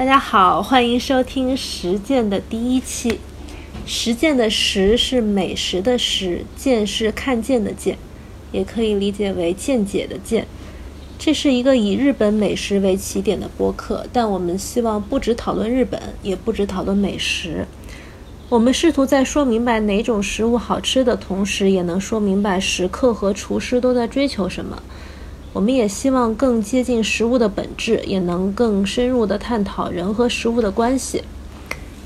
大家好，欢迎收听实践的第一期。实践的实是美食的实，见是看见的见，也可以理解为见解的见。这是一个以日本美食为起点的播客，但我们希望不只讨论日本，也不只讨论美食。我们试图在说明白哪种食物好吃的同时，也能说明白食客和厨师都在追求什么。我们也希望更接近食物的本质，也能更深入地探讨人和食物的关系。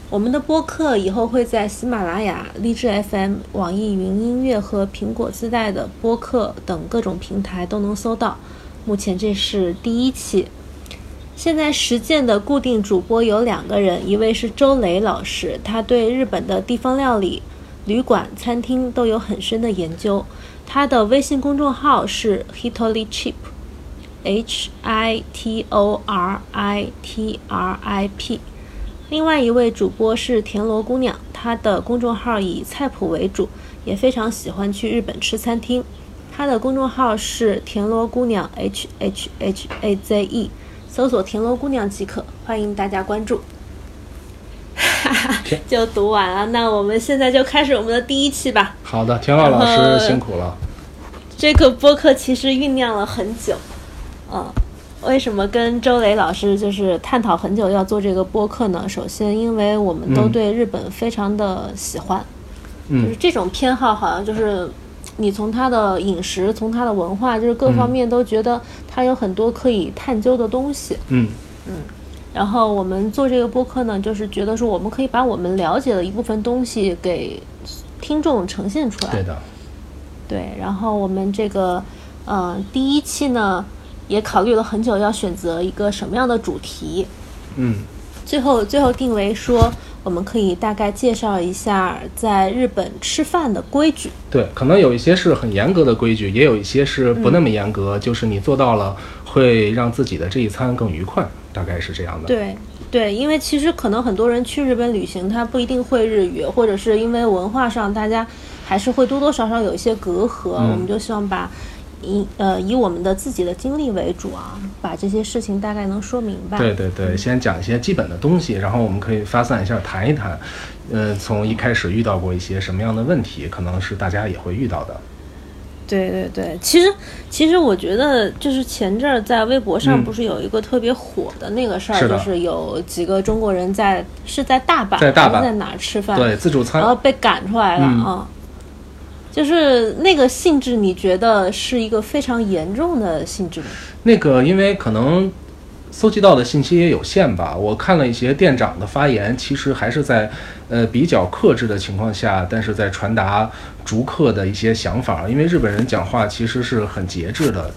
我们的播客以后会在喜马拉雅、荔枝 FM、网易云音乐和苹果自带的播客等各种平台都能搜到。目前这是第一期。现在实践的固定主播有两个人，一位是周雷老师，他对日本的地方料理、旅馆、餐厅都有很深的研究。他的微信公众号是 Hitori Trip，H I T O R I T R I P。另外一位主播是田螺姑娘，她的公众号以菜谱为主，也非常喜欢去日本吃餐厅。她的公众号是田螺姑娘 H H H A Z E，搜索田螺姑娘即可，欢迎大家关注。就读完了，那我们现在就开始我们的第一期吧。好的，田老老师辛苦了。这个播客其实酝酿了很久，嗯，为什么跟周磊老师就是探讨很久要做这个播客呢？首先，因为我们都对日本非常的喜欢，就是这种偏好好像就是你从他的饮食，从他的文化，就是各方面都觉得他有很多可以探究的东西。嗯嗯，然后我们做这个播客呢，就是觉得说我们可以把我们了解的一部分东西给听众呈现出来。对的。对，然后我们这个，呃，第一期呢，也考虑了很久，要选择一个什么样的主题。嗯，最后最后定为说，我们可以大概介绍一下在日本吃饭的规矩。对，可能有一些是很严格的规矩，也有一些是不那么严格，就是你做到了，会让自己的这一餐更愉快，大概是这样的。对对，因为其实可能很多人去日本旅行，他不一定会日语，或者是因为文化上大家。还是会多多少少有一些隔阂，我们就希望把以呃以我们的自己的经历为主啊，把这些事情大概能说明白。对对对，先讲一些基本的东西，然后我们可以发散一下谈一谈，呃，从一开始遇到过一些什么样的问题，可能是大家也会遇到的。对对对，其实其实我觉得就是前阵儿在微博上不是有一个特别火的那个事儿，就是有几个中国人在是在大阪在大阪。在哪儿吃饭，对自助餐，然后被赶出来了啊。就是那个性质，你觉得是一个非常严重的性质吗？那个，因为可能搜集到的信息也有限吧。我看了一些店长的发言，其实还是在呃比较克制的情况下，但是在传达逐客的一些想法。因为日本人讲话其实是很节制的，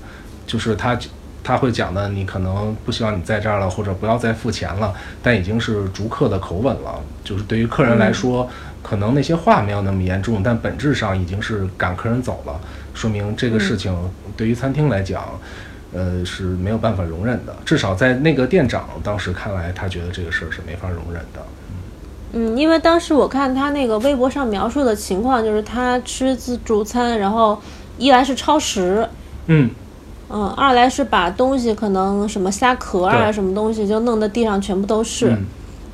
就是他他会讲的，你可能不希望你在这儿了，或者不要再付钱了，但已经是逐客的口吻了。就是对于客人来说。可能那些话没有那么严重，但本质上已经是赶客人走了，说明这个事情对于餐厅来讲，呃是没有办法容忍的。至少在那个店长当时看来，他觉得这个事儿是没法容忍的。嗯，因为当时我看他那个微博上描述的情况，就是他吃自助餐，然后一来是超时，嗯嗯，二来是把东西可能什么虾壳啊什么东西就弄得地上全部都是。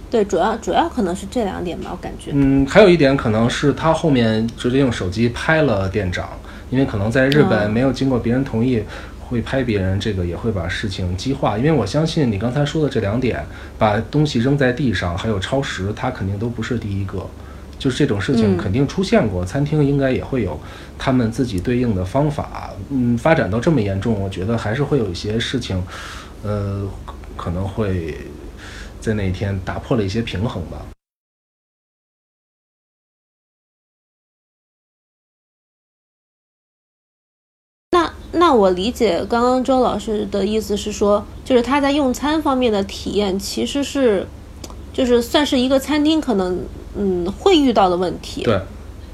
对，主要主要可能是这两点吧，我感觉。嗯，还有一点可能是他后面直接用手机拍了店长，因为可能在日本没有经过别人同意会拍别人，这个也会把事情激化。因为我相信你刚才说的这两点，把东西扔在地上，还有超时，他肯定都不是第一个，就是这种事情肯定出现过。餐厅应该也会有他们自己对应的方法。嗯，发展到这么严重，我觉得还是会有一些事情，呃，可能会。在那一天打破了一些平衡吧。那那我理解刚刚周老师的意思是说，就是他在用餐方面的体验其实是，就是算是一个餐厅可能嗯会遇到的问题。对。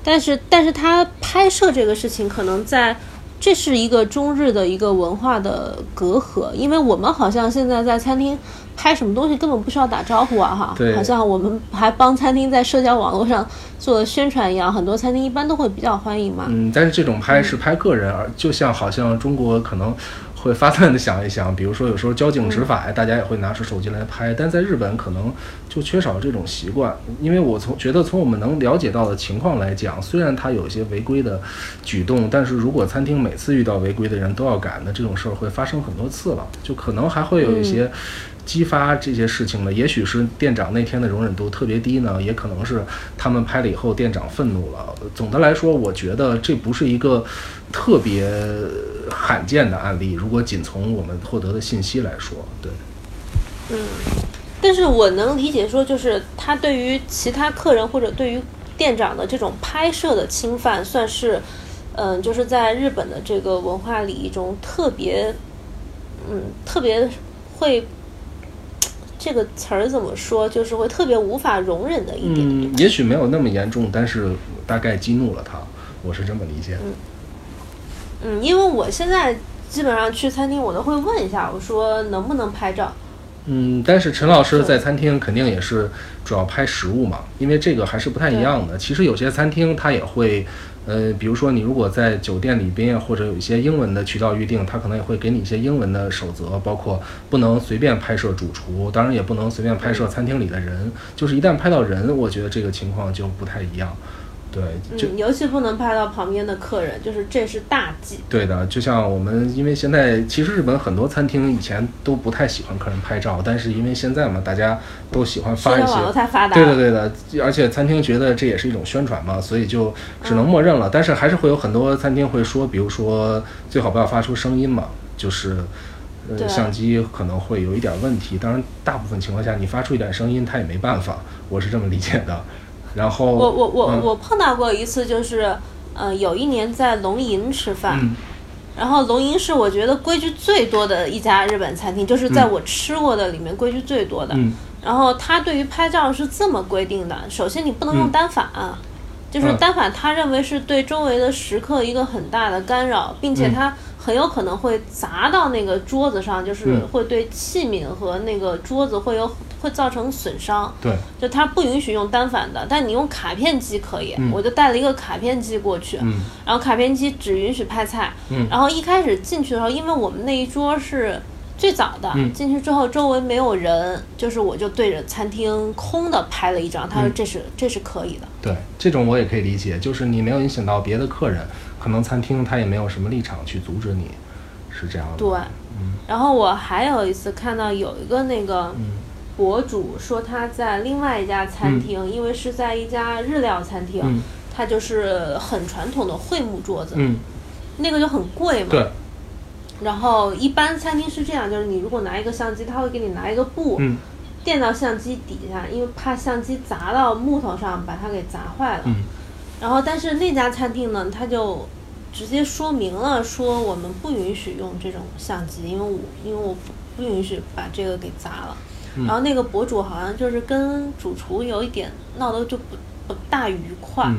但是但是他拍摄这个事情可能在。这是一个中日的一个文化的隔阂，因为我们好像现在在餐厅拍什么东西根本不需要打招呼啊，哈，好像我们还帮餐厅在社交网络上做宣传一样，很多餐厅一般都会比较欢迎嘛。嗯，但是这种拍是拍个人，而就像好像中国可能会发散的想一想，比如说有时候交警执法呀，大家也会拿出手机来拍。但在日本可能就缺少这种习惯，因为我从觉得从我们能了解到的情况来讲，虽然他有一些违规的举动，但是如果餐厅每次遇到违规的人都要赶，那这种事儿会发生很多次了，就可能还会有一些。激发这些事情呢，也许是店长那天的容忍度特别低呢，也可能是他们拍了以后店长愤怒了。总的来说，我觉得这不是一个特别罕见的案例。如果仅从我们获得的信息来说，对，嗯，但是我能理解说，就是他对于其他客人或者对于店长的这种拍摄的侵犯，算是，嗯，就是在日本的这个文化礼仪中特别，嗯，特别会。这个词儿怎么说？就是会特别无法容忍的一点。嗯，也许没有那么严重，但是大概激怒了他，我是这么理解。嗯，嗯，因为我现在基本上去餐厅，我都会问一下，我说能不能拍照。嗯，但是陈老师在餐厅肯定也是主要拍食物嘛，因为这个还是不太一样的。其实有些餐厅他也会。呃，比如说你如果在酒店里边或者有一些英文的渠道预订，他可能也会给你一些英文的守则，包括不能随便拍摄主厨，当然也不能随便拍摄餐厅里的人。就是一旦拍到人，我觉得这个情况就不太一样。对，嗯，尤其不能拍到旁边的客人，就是这是大忌。对的，就像我们，因为现在其实日本很多餐厅以前都不太喜欢客人拍照，但是因为现在嘛，大家都喜欢发一些，对的对的，而且餐厅觉得这也是一种宣传嘛，所以就只能默认了。但是还是会有很多餐厅会说，比如说最好不要发出声音嘛，就是呃相机可能会有一点问题。当然，大部分情况下你发出一点声音，他也没办法，我是这么理解的。然后我我我我碰到过一次，就是，呃，有一年在龙吟吃饭，然后龙吟是我觉得规矩最多的一家日本餐厅，就是在我吃过的里面规矩最多的。然后他对于拍照是这么规定的：首先你不能用单反，就是单反他认为是对周围的食客一个很大的干扰，并且他很有可能会砸到那个桌子上，就是会对器皿和那个桌子会有。会造成损伤，对，就它不允许用单反的，但你用卡片机可以。我就带了一个卡片机过去，然后卡片机只允许拍菜。然后一开始进去的时候，因为我们那一桌是最早的，进去之后周围没有人，就是我就对着餐厅空的拍了一张。他说这是这是可以的。对，这种我也可以理解，就是你没有影响到别的客人，可能餐厅他也没有什么立场去阻止你，是这样的。对，嗯。然后我还有一次看到有一个那个。博主说他在另外一家餐厅，因为是在一家日料餐厅，他就是很传统的桧木桌子，那个就很贵嘛。对。然后一般餐厅是这样，就是你如果拿一个相机，他会给你拿一个布垫到相机底下，因为怕相机砸到木头上把它给砸坏了。然后但是那家餐厅呢，他就直接说明了，说我们不允许用这种相机，因为我因为我不不允许把这个给砸了。然后那个博主好像就是跟主厨有一点闹得就不不大愉快，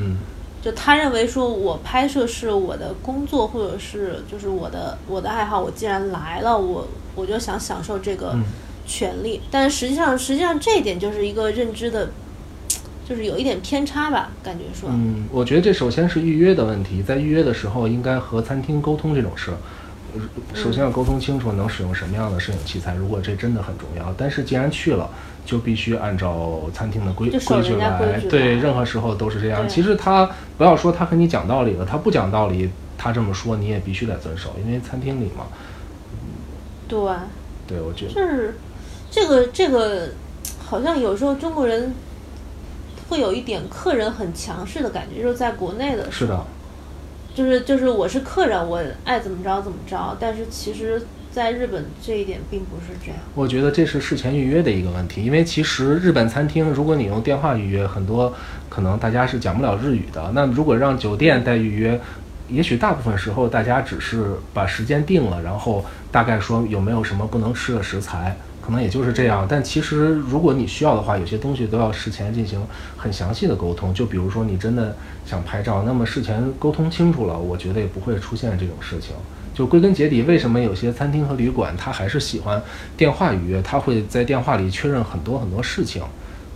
就他认为说我拍摄是我的工作或者是就是我的我的爱好，我既然来了，我我就想享受这个权利。但实际上实际上这一点就是一个认知的，就是有一点偏差吧，感觉说。嗯，我觉得这首先是预约的问题，在预约的时候应该和餐厅沟通这种事。首先要沟通清楚能使用什么样的摄影器材，如果这真的很重要。但是既然去了，就必须按照餐厅的规规矩来。对，任何时候都是这样。其实他不要说他和你讲道理了，他不讲道理，他这么说你也必须得遵守，因为餐厅里嘛。对。对，我觉得。就是这个这个，好像有时候中国人会有一点客人很强势的感觉，就是在国内的。是的。就是就是我是客人，我爱怎么着怎么着。但是其实，在日本这一点并不是这样。我觉得这是事前预约的一个问题，因为其实日本餐厅，如果你用电话预约，很多可能大家是讲不了日语的。那如果让酒店代预约，也许大部分时候大家只是把时间定了，然后大概说有没有什么不能吃的食材。可能也就是这样，但其实如果你需要的话，有些东西都要事前进行很详细的沟通。就比如说你真的想拍照，那么事前沟通清楚了，我觉得也不会出现这种事情。就归根结底，为什么有些餐厅和旅馆他还是喜欢电话预约？他会在电话里确认很多很多事情。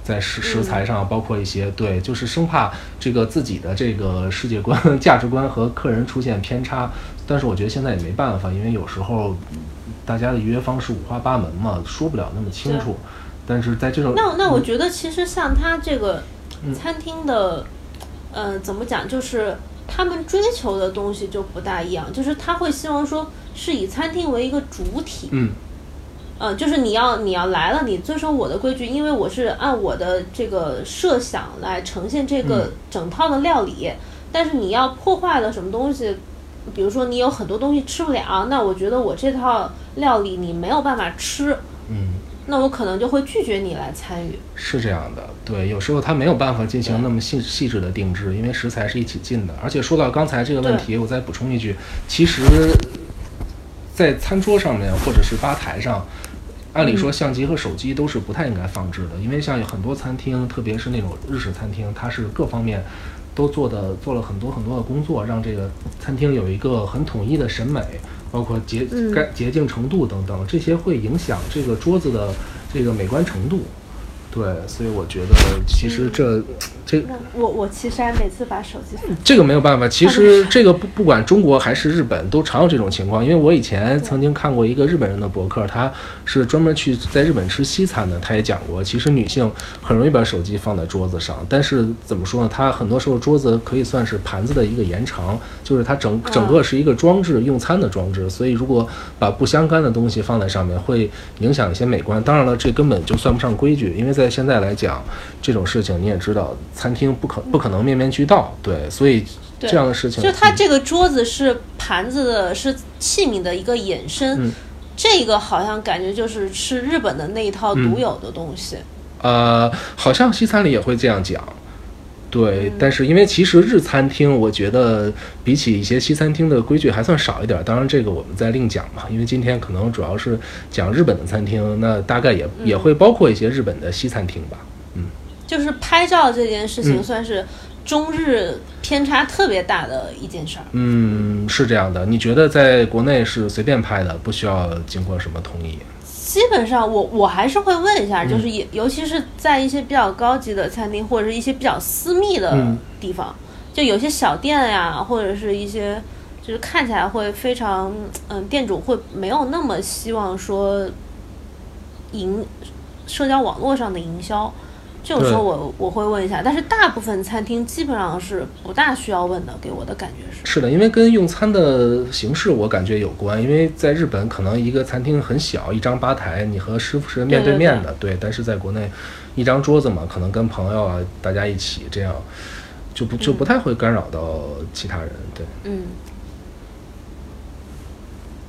在食食材上，包括一些对，就是生怕这个自己的这个世界观、价值观和客人出现偏差。但是我觉得现在也没办法，因为有时候大家的预约方式五花八门嘛，说不了那么清楚。但是在这种那那我觉得其实像他这个餐厅的，呃，怎么讲，就是他们追求的东西就不大一样，就是他会希望说是以餐厅为一个主体。嗯。嗯，就是你要你要来了，你遵守我的规矩，因为我是按我的这个设想来呈现这个整套的料理。但是你要破坏了什么东西，比如说你有很多东西吃不了，那我觉得我这套料理你没有办法吃。嗯，那我可能就会拒绝你来参与。是这样的，对，有时候他没有办法进行那么细细致的定制，因为食材是一起进的。而且说到刚才这个问题，我再补充一句，其实，在餐桌上面或者是吧台上。按理说，相机和手机都是不太应该放置的，因为像有很多餐厅，特别是那种日式餐厅，它是各方面都做的做了很多很多的工作，让这个餐厅有一个很统一的审美，包括洁干洁净程度等等，这些会影响这个桌子的这个美观程度。对，所以我觉得其实这。这我我其实还每次把手机这个没有办法，其实这个不不管中国还是日本都常有这种情况，因为我以前曾经看过一个日本人的博客，他是专门去在日本吃西餐的，他也讲过，其实女性很容易把手机放在桌子上，但是怎么说呢？它很多时候桌子可以算是盘子的一个延长，就是它整整个是一个装置用餐的装置，所以如果把不相干的东西放在上面，会影响一些美观。当然了，这根本就算不上规矩，因为在现在来讲，这种事情你也知道。餐厅不可不可能面面俱到，对，所以这样的事情，就它这个桌子是盘子的，是器皿的一个衍生，这个好像感觉就是是日本的那一套独有的东西。呃，好像西餐里也会这样讲，对，但是因为其实日餐厅，我觉得比起一些西餐厅的规矩还算少一点。当然，这个我们再另讲嘛，因为今天可能主要是讲日本的餐厅，那大概也也会包括一些日本的西餐厅吧。嗯就是拍照这件事情，算是中日偏差特别大的一件事儿。嗯，是这样的。你觉得在国内是随便拍的，不需要经过什么同意？基本上，我我还是会问一下，就是尤尤其是在一些比较高级的餐厅，或者是一些比较私密的地方，就有些小店呀，或者是一些就是看起来会非常嗯，店主会没有那么希望说营社交网络上的营销。这种时候我我会问一下，但是大部分餐厅基本上是不大需要问的，给我的感觉是。是的，因为跟用餐的形式我感觉有关，因为在日本可能一个餐厅很小，一张吧台，你和师傅是面对面的，对。但是在国内，一张桌子嘛，可能跟朋友啊大家一起这样，就不就不太会干扰到其他人，对。嗯。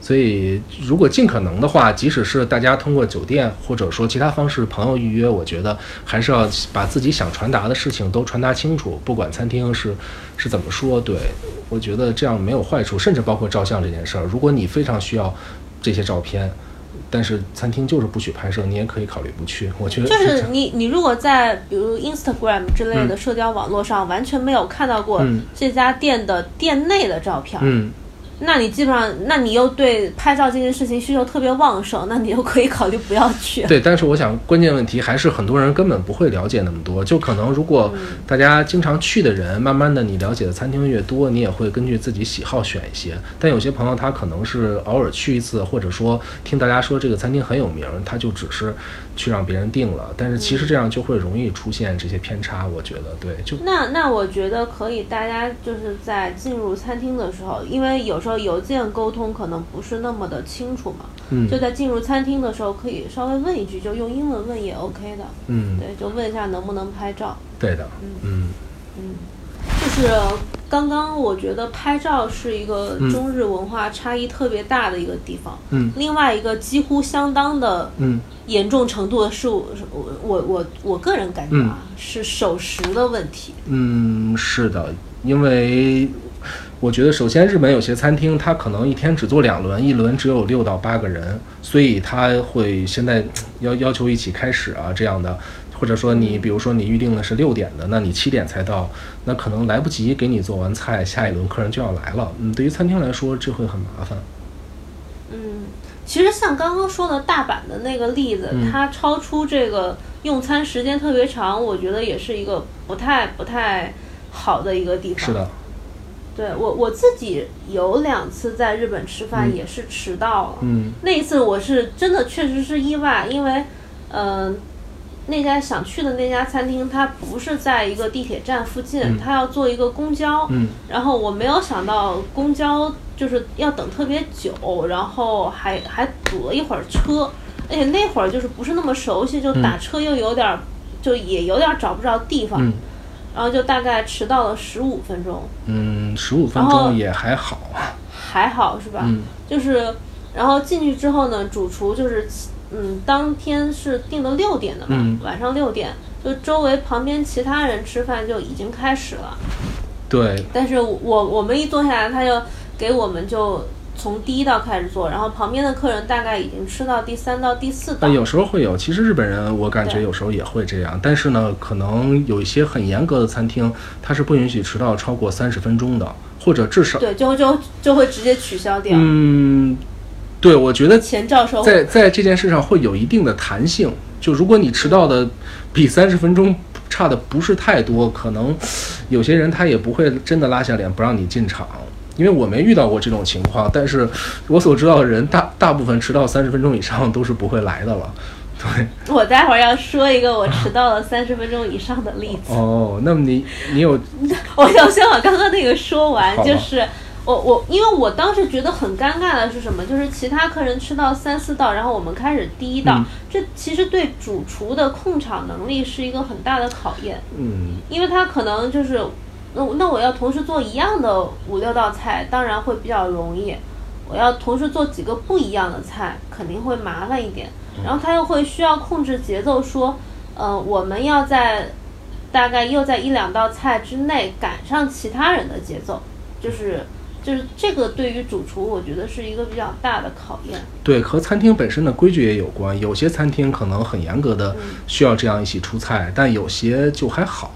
所以，如果尽可能的话，即使是大家通过酒店或者说其他方式朋友预约，我觉得还是要把自己想传达的事情都传达清楚。不管餐厅是是怎么说，对我觉得这样没有坏处。甚至包括照相这件事儿，如果你非常需要这些照片，但是餐厅就是不许拍摄，你也可以考虑不去。我觉得就是你你如果在比如 Instagram 之类的社交网络上完全没有看到过这家店的店内的照片，嗯。那你基本上，那你又对拍照这件事情需求特别旺盛，那你又可以考虑不要去。对，但是我想关键问题还是很多人根本不会了解那么多，就可能如果大家经常去的人，慢慢的你了解的餐厅越多，你也会根据自己喜好选一些。但有些朋友他可能是偶尔去一次，或者说听大家说这个餐厅很有名，他就只是。去让别人定了，但是其实这样就会容易出现这些偏差。我觉得，对，就那那我觉得可以，大家就是在进入餐厅的时候，因为有时候邮件沟通可能不是那么的清楚嘛，嗯，就在进入餐厅的时候可以稍微问一句，就用英文问也 OK 的，嗯，对，就问一下能不能拍照。对的，嗯嗯嗯，就是刚刚我觉得拍照是一个中日文化差异特别大的一个地方，嗯，另外一个几乎相当的，嗯。严重程度是我我我我我个人感觉啊，是守时的问题。嗯，是的，因为我觉得首先日本有些餐厅，它可能一天只做两轮，一轮只有六到八个人，所以他会现在 要要求一起开始啊这样的，或者说你比如说你预定的是六点的，那你七点才到，那可能来不及给你做完菜，下一轮客人就要来了。嗯，对于餐厅来说，这会很麻烦。嗯其实像刚刚说的大阪的那个例子，它超出这个用餐时间特别长，我觉得也是一个不太不太好的一个地方。是的，对我我自己有两次在日本吃饭也是迟到了，嗯。那一次我是真的确实是意外，因为嗯、呃那家想去的那家餐厅它不是在一个地铁站附近，嗯。它要坐一个公交，嗯。然后我没有想到公交就是要等特别久，然后还还堵了一会儿车，而且那会儿就是不是那么熟悉，就打车又有点儿，就也有点儿找不着地方，嗯然后就大概迟到了十五分钟，嗯，十五分钟也还好。还好是吧？嗯就是然后进去之后呢，主厨就是嗯，当天是定的六点的嘛，嗯晚上六点，就周围旁边其他人吃饭就已经开始了。对，但是我我们一坐下来，他就给我们就从第一道开始做，然后旁边的客人大概已经吃到第三道、第四道呃，。有时候会有。其实日本人，我感觉有时候也会这样，但是呢，可能有一些很严格的餐厅，它是不允许迟到超过三十分钟的，或者至少，对，就就就会直接取消掉，嗯，对，我觉得钱照收。在在这件事上会有一定的弹性。就如果你迟到的比三十分钟差的不是太多，可能有些人他也不会真的拉下脸不让你进场。因为我没遇到过这种情况，但是我所知道的人大大部分迟到三十分钟以上都是不会来的了。对，我待会儿要说一个我迟到了三十分钟以上的例子。哦，那么你你有 我要先把刚刚那个说完，就是我我因为我当时觉得很尴尬的是什么？就是其他客人吃到三四道，然后我们开始第一道，嗯这其实对主厨的控场能力是一个很大的考验，嗯因为他可能就是，那那我要同时做一样的五六道菜，当然会比较容易。我要同时做几个不一样的菜，肯定会麻烦一点。然后他又会需要控制节奏，说，呃，我们要在大概又在一两道菜之内赶上其他人的节奏，就是就是这个对于主厨，我觉得是一个比较大的考验。对，和餐厅本身的规矩也有关。有些餐厅可能很严格的需要这样一起出菜，但有些就还好。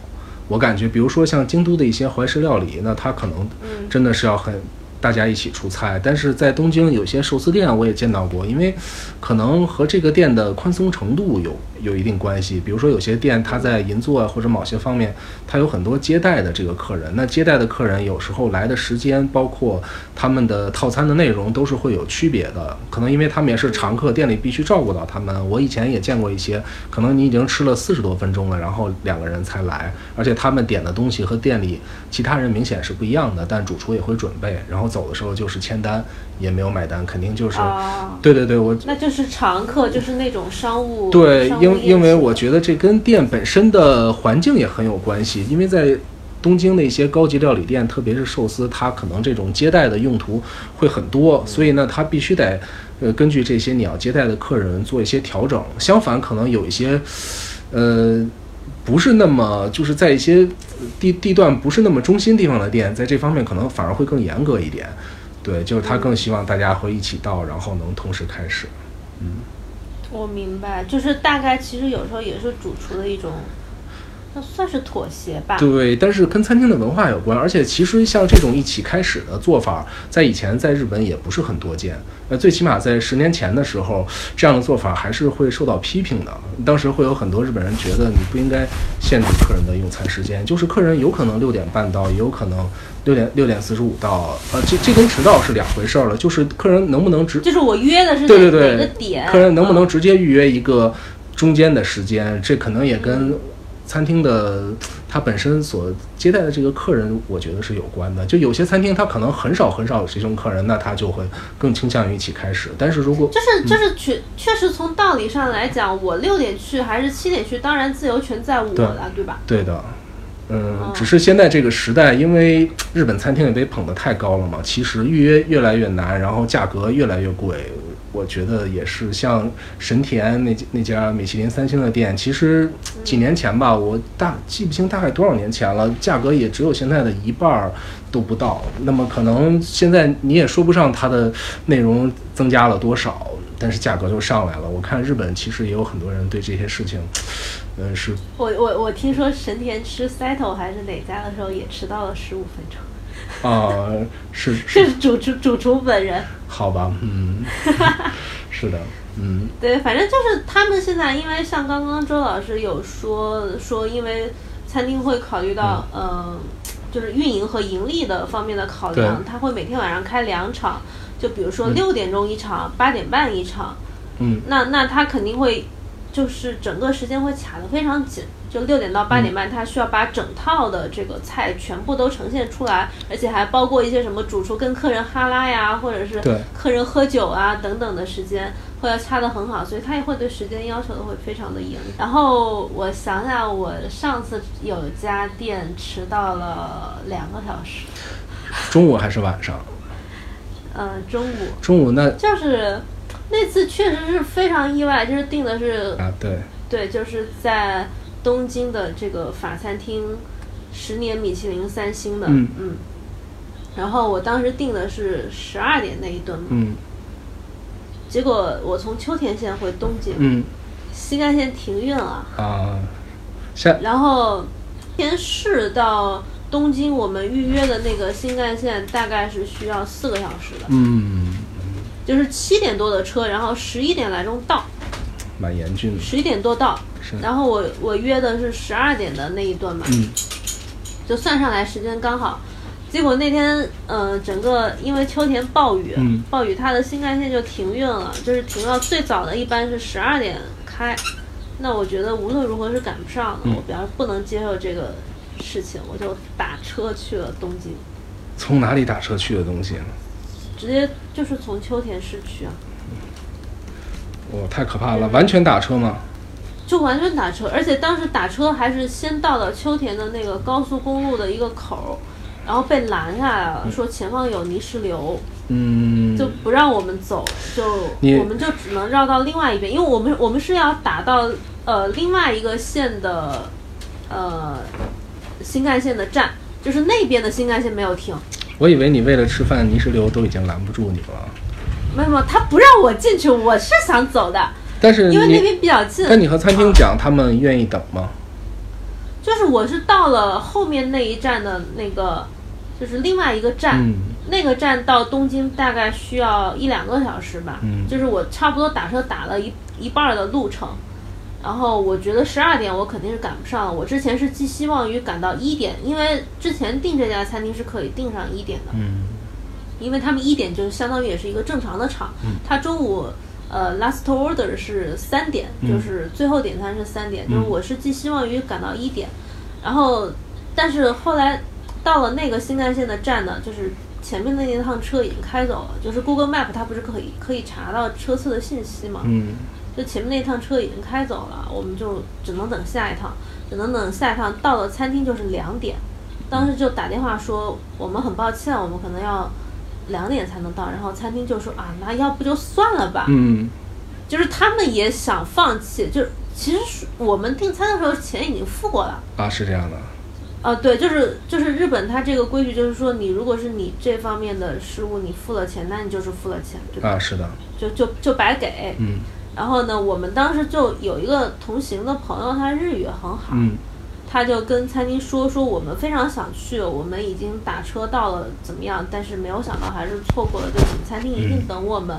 我感觉，比如说像京都的一些怀石料理，那它可能真的是要很大家一起出菜。但是在东京有些寿司店我也见到过，因为可能和这个店的宽松程度有有一定关系。比如说有些店它在银座啊或者某些方面，它有很多接待的这个客人，那接待的客人有时候来的时间，包括他们的套餐的内容都是会有区别的。可能因为他们也是常客，店里必须照顾到他们。我以前也见过一些，可能你已经吃了四十多分钟了，然后两个人才来，而且他们点的东西和店里其他人明显是不一样的，但主厨也会准备，然后走的时候就是签单，也没有买单，肯定就是，啊，对对对，我那就是常客，就是那种商务。对，因因为我觉得这跟店本身的环境也很有关系，因为在东京的一些高级料理店，特别是寿司，它可能这种接待的用途会很多，所以呢，它必须得呃根据这些你要接待的客人做一些调整。相反，可能有一些呃不是那么就是在一些呃地地段不是那么中心地方的店，在这方面可能反而会更严格一点。对，就是他更希望大家会一起到，然后能同时开始。嗯我明白，就是大概其实有时候也是主厨的一种，那算是妥协吧。对，但是跟餐厅的文化有关，而且其实像这种一起开始的做法，在以前在日本也不是很多见。那，最起码在十年前的时候，这样的做法还是会受到批评的。当时会有很多日本人觉得你不应该限制客人的用餐时间，就是客人有可能六点半到，也有可能六点六点四十五到。呃，这这跟迟到是两回事儿了，就是客人能不能直就是我约的是哪对对对哪个点，客人能不能嗯直接预约一个中间的时间？这可能也跟餐厅的它本身所接待的这个客人，我觉得是有关的。就有些餐厅它可能很少很少有这种客人，那他就会更倾向于一起开始。但是如果就是就是确确实从道理上来讲，我六点去还是七点去，当然自由权在我了，对吧？对的，嗯哦，只是现在这个时代，因为日本餐厅也被捧得太高了嘛，其实预约越来越难，然后价格越来越贵。我觉得也是，像神田那那家米其林三星的店，其实几年前吧，我大记不清大概多少年前了，价格也只有现在的一半儿都不到。那么可能现在你也说不上它的内容增加了多少，但是价格就上来了。我看日本其实也有很多人对这些事情，嗯，是我我我听说神田吃 Settle 还是哪家的时候也迟到了十五分钟，啊、是这是。是主厨主厨本人。好吧，嗯，是的，嗯。对，反正就是他们现在，因为像刚刚周老师有说说，因为餐厅会考虑到，嗯、就是运营和盈利的方面的考量，他会每天晚上开两场，就比如说六点钟一场，八、点半一场，嗯。那那他肯定会就是整个时间会卡得非常紧，就六点到八点半，他需要把整套的这个菜全部都呈现出来，而且还包括一些什么主厨跟客人哈拉呀，或者是客人喝酒啊等等的时间。会要掐得很好，所以他也会对时间要求的会非常的严。然后我想想，我上次有家店迟到了两个小时，中午还是晚上？呃，中午中午那就是那次确实是非常意外，就是定的是啊，对，对，就是在东京的这个法餐厅，十年米其林三星的，嗯。然后我当时订的是十二点那一顿嘛，嗯。结果我从秋田县回东京，嗯。新干线停运了，啊，下。然后天市到东京我们预约的那个新干线大概是需要四个小时的，嗯。就是七点多的车，然后十一点来钟到，蛮严峻的，十一点多到，然后我我约的是十二点的那一段嘛，嗯。就算上来时间刚好。结果那天，呃，整个因为秋田暴雨，嗯。暴雨它的新干线就停运了，就是停到最早的一般是十二点开。那我觉得无论如何是赶不上的，嗯。我比较不能接受这个事情，我就打车去了东京，从哪里打车去的东京？直接就是从秋田市区啊，哇，太可怕了！完全打车吗？就完全打车，而且当时打车还是先到了秋田的那个高速公路的一个口儿，然后被拦下来了，说前方有泥石流。嗯，就不让我们走，就我们就只能绕到另外一边，因为我们我们是要打到呃另外一个县的呃新干线的站，就是那边的新干线没有停，我以为你为了吃饭，泥石流都已经拦不住你了。没有，他不让我进去，我是想走的，但是因为那，边比较近。那你和餐厅讲，他们愿意等吗？就是我是到了后面那一站的那个，就是另外一个站，嗯那个站到东京大概需要一两个小时吧，嗯就是我差不多打车打了一一半儿的路程，然后我觉得十二点我肯定是赶不上了。我之前是寄希望于赶到一点，因为之前订这家餐厅是可以订上一点的，嗯因为他们一点就相当于也是一个正常的场，嗯。他中午。呃，last order 是三点，嗯就是最后点餐是三点，就是我是寄希望于赶到一点，然后，但是后来到了那个新干线的站呢，就是前面那一趟车已经开走了，就是 Google Map 它不是可以可以查到车次的信息嘛，嗯。就前面那趟车已经开走了，我们就只能等下一趟，只能等下一趟到了餐厅就是两点，当时就打电话说我们很抱歉，我们可能要两点才能到，然后餐厅就说啊，那要不就算了吧，嗯就是他们也想放弃，就是其实是我们订餐的时候钱已经付过了。啊，是这样的。啊，对，就是就是日本它这个规矩就是说，你如果是你这方面的失误，你付了钱，那你就是付了钱，对吧？啊，是的，就就就白给。嗯然后呢，我们当时就有一个同行的朋友，他日语很好，嗯他就跟餐厅说说我们非常想去，我们已经打车到了，怎么样？但是没有想到还是错过了，就请餐厅一定等我们。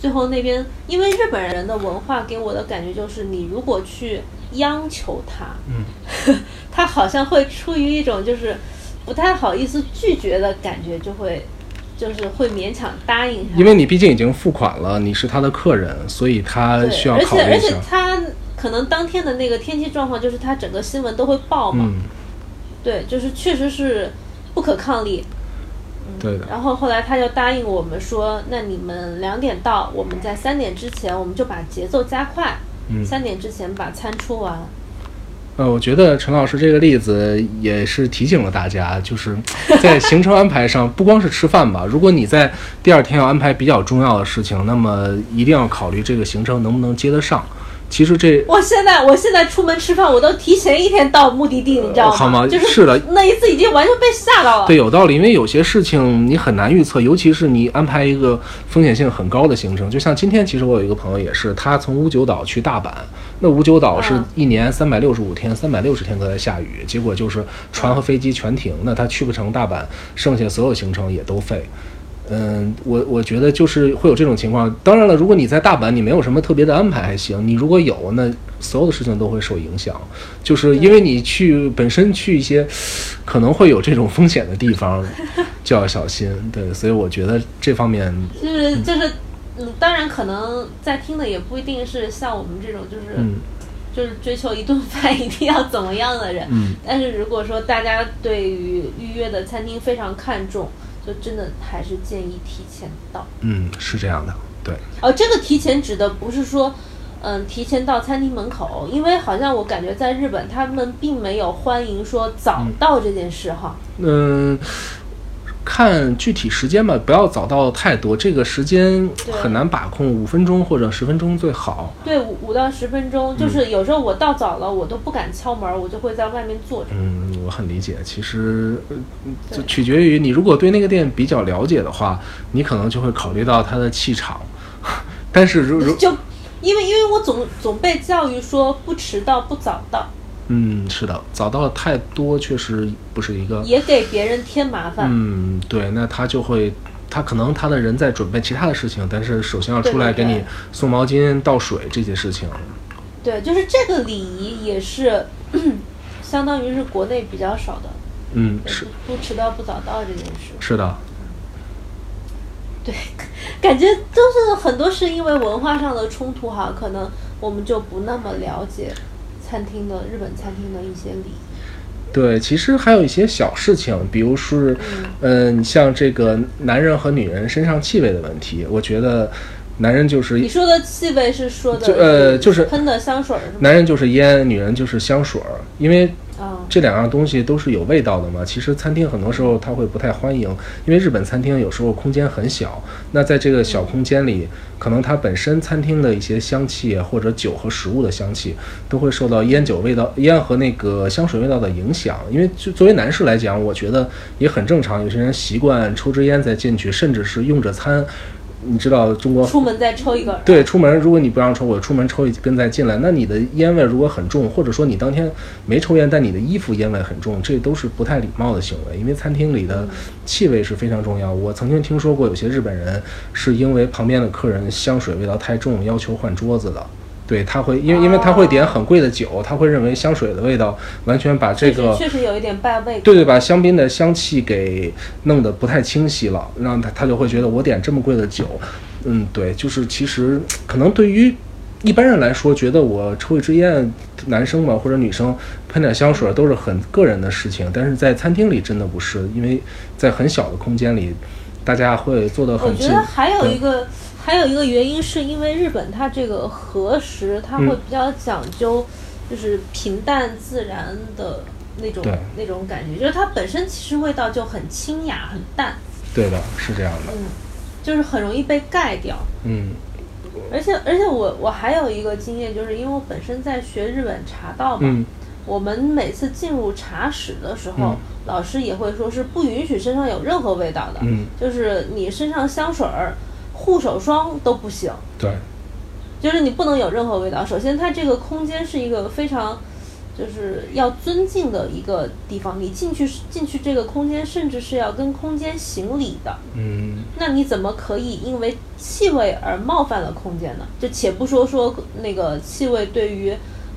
最后那边，因为日本人的文化给我的感觉就是，你如果去央求他，嗯，他好像会出于一种就是不太好意思拒绝的感觉，就会就是会勉强答应下。因为你毕竟已经付款了，你是他的客人，所以他，需要而且而且考虑一下。他可能当天的那个天气状况，就是它整个新闻都会报嘛，嗯，对，就是确实是不可抗力。对的。然后后来他就答应我们说，那你们两点到，我们在三点之前，我们就把节奏加快，嗯三点之前把餐出完。呃，我觉得陈老师这个例子也是提醒了大家，就是 在行程安排上，不光是吃饭吧，如果你在第二天要安排比较重要的事情，那么一定要考虑这个行程能不能接得上。其实这我现在我现在出门吃饭，我都提前一天到目的地，你知道吗？好吗就是是的那一次已经完全被吓到了。对有道理，因为有些事情你很难预测，尤其是你安排一个风险性很高的行程，就像今天，其实我有一个朋友也是，他从五九岛去大阪，那五九岛是嗯一年三百六十五天，三百六十天都在下雨，结果就是船和飞机全停，那他去不成大阪，剩下所有行程也都废。嗯，我我觉得就是会有这种情况。当然了，如果你在大阪，你没有什么特别的安排还行。你如果有，那所有的事情都会受影响，就是因为你去本身去一些可能会有这种风险的地方，就要小心。对，所以我觉得这方面就是就是，嗯，当然可能在听的也不一定是像我们这种就是。嗯就是追求一顿饭一定要怎么样的人，嗯但是如果说大家对于预约的餐厅非常看重，就真的还是建议提前到。嗯是这样的，对。哦，这个提前指的不是说，嗯，提前到餐厅门口，因为好像我感觉在日本他们并没有欢迎说早到这件事哈。嗯，看具体时间吧，不要早到太多，这个时间很难把控，五分钟或者十分钟最好。对，五五到十分钟，嗯就是有时候我到早了，我都不敢敲门，我就会在外面坐着。嗯，我很理解。其实，呃就取决于你，如果对那个店比较了解的话，你可能就会考虑到它的气场。但是如如就因为因为我总总被教育说不迟到不早到，嗯，是的，早到太多确实不是一个。也给别人添麻烦。嗯，对，那他就会，他可能他的人在准备其他的事情，但是首先要出来给你送毛巾、倒水这些事情。对，就是这个礼仪也是，相当于是国内比较少的，嗯，就是不迟到不早到这件事。是的，对，感觉就是很多是因为文化上的冲突哈，可能我们就不那么了解餐厅的日本餐厅的一些礼仪。对，其实还有一些小事情，比如是，嗯你、像这个男人和女人身上气味的问题，我觉得男人就是你说的气味是说的就呃就是喷的香水儿是？男人就是烟，女人就是香水儿，因为啊、这两样东西都是有味道的嘛。其实餐厅很多时候他会不太欢迎，因为日本餐厅有时候空间很小，那在这个小空间里，可能它本身餐厅的一些香气或者酒和食物的香气都会受到烟酒味道、烟和那个香水味道的影响。因为就作为男士来讲，我觉得也很正常，有些人习惯抽支烟再进去，甚至是用着餐。你知道中国出门再抽一根。对，出门如果你不让抽，我出门抽一根再进来，那你的烟味如果很重，或者说你当天没抽烟，但你的衣服烟味很重，这都是不太礼貌的行为。因为餐厅里的气味是非常重要。我曾经听说过有些日本人是因为旁边的客人香水味道太重，要求换桌子的。对他会，因为因为他会点很贵的酒，他会认为香水的味道完全把这个确实有一点败味。对对，把香槟的香气给弄得不太清晰了，让他他就会觉得我点这么贵的酒，嗯，对，就是其实可能对于一般人来说，觉得我抽一支烟，男生嘛或者女生喷点香水都是很个人的事情，但是在餐厅里真的不是，因为在很小的空间里，大家会坐得很近。觉得还有一个，还有一个原因是因为日本它这个和食，它会嗯。比较讲究，就是平淡自然的那种对。那种感觉，就是它本身其实味道就很清雅、很淡，对的，是这样的，嗯，就是很容易被盖掉。嗯。而且而且我我还有一个经验，就是因为我本身在学日本茶道嘛，嗯。我们每次进入茶室的时候，嗯。老师也会说是不允许身上有任何味道的，嗯，就是你身上香水儿、护手霜都不行，对，就是你不能有任何味道。首先，它这个空间是一个非常就是要尊敬的一个地方，你进去进去这个空间，甚至是要跟空间行礼的。嗯那你怎么可以因为气味而冒犯了空间呢？就且不说说那个气味对于，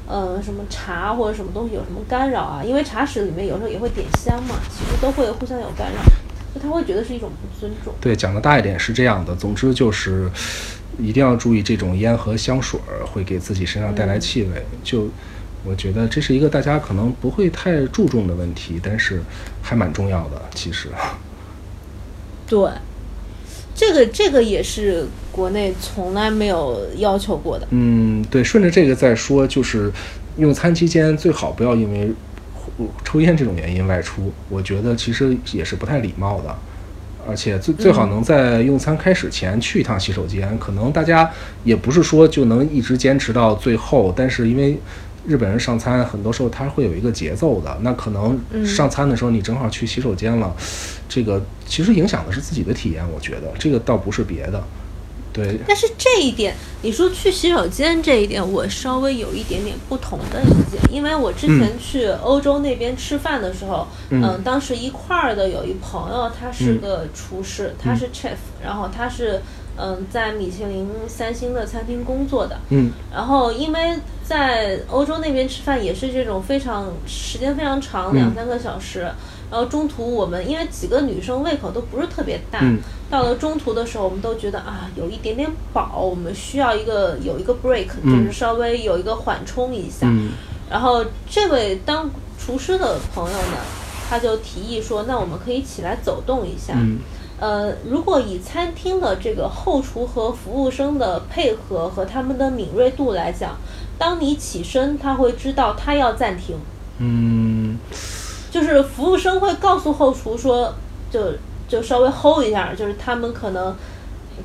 呃，什么茶或者什么东西有什么干扰啊？因为茶室里面有时候也会点香嘛，其实都会互相有干扰，就他会觉得是一种不尊重。对，讲的大一点是这样的。总之就是，一定要注意这种烟和香水儿会给自己身上带来气味。就我觉得这是一个大家可能不会太注重的问题，但是还蛮重要的。其实，对，这个这个也是国内从来没有要求过的。嗯，对，顺着这个再说，就是用餐期间最好不要因为呼抽烟这种原因外出，我觉得其实也是不太礼貌的。而且最最好能在用餐开始前去一趟洗手间，可能大家也不是说就能一直坚持到最后，但是因为日本人上餐很多时候他会有一个节奏的，那可能嗯上餐的时候你正好去洗手间了，这个其实影响的是自己的体验，我觉得这个倒不是别的。对，但是这一点，你说去洗手间这一点，我稍微有一点点不同的意见，因为我之前去欧洲那边吃饭的时候，嗯，当时一块儿的有一朋友，他是个厨师，他是 chef，然后他是嗯在米其林三星的餐厅工作的，嗯，然后因为在欧洲那边吃饭也是这种非常时间非常长，两三个小时。然后中途我们因为几个女生胃口都不是特别大，到了中途的时候，我们都觉得啊有一点点饱，我们需要一个有一个 break，就是稍微有一个缓冲一下。然后这位当厨师的朋友呢，他就提议说，那我们可以起来走动一下。呃，如果以餐厅的这个后厨和服务生的配合和他们的敏锐度来讲，当你起身，他会知道他要暂停。嗯。就是服务生会告诉后厨说，就就稍微 hold 一下，就是他们可能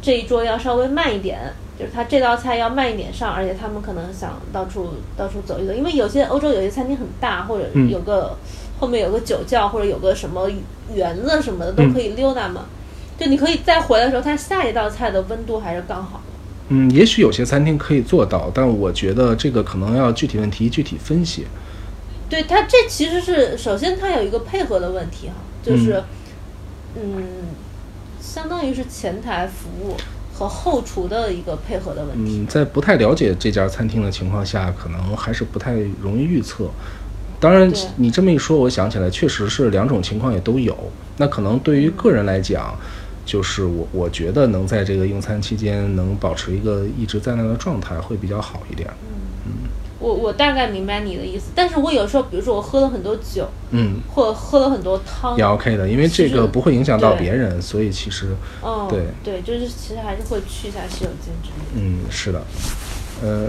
这一桌要稍微慢一点，就是他这道菜要慢一点上，而且他们可能想到处到处走一走，因为有些欧洲有些餐厅很大，或者有个后面有个酒窖，或者有个什么园子什么的都可以溜达嘛。就你可以再回来的时候，它下一道菜的温度还是刚好。嗯，也许有些餐厅可以做到，但我觉得这个可能要具体问题具体分析。对它，这其实是首先它有一个配合的问题哈，就是，嗯，相当于是前台服务和后厨的一个配合的问题。嗯，在不太了解这家餐厅的情况下，可能还是不太容易预测。当然，你这么一说，我想起来，确实是两种情况也都有。那可能对于个人来讲，就是我我觉得能在这个用餐期间能保持一个一直在那的状态会比较好一点。我我大概明白你的意思，但是我有时候，比如说我喝了很多酒，嗯，或者喝了很多汤，也 OK 的，因为这个不会影响到别人，所以其实，哦，对对，就是其实还是会去一下洗手间之类的。嗯，是的，呃，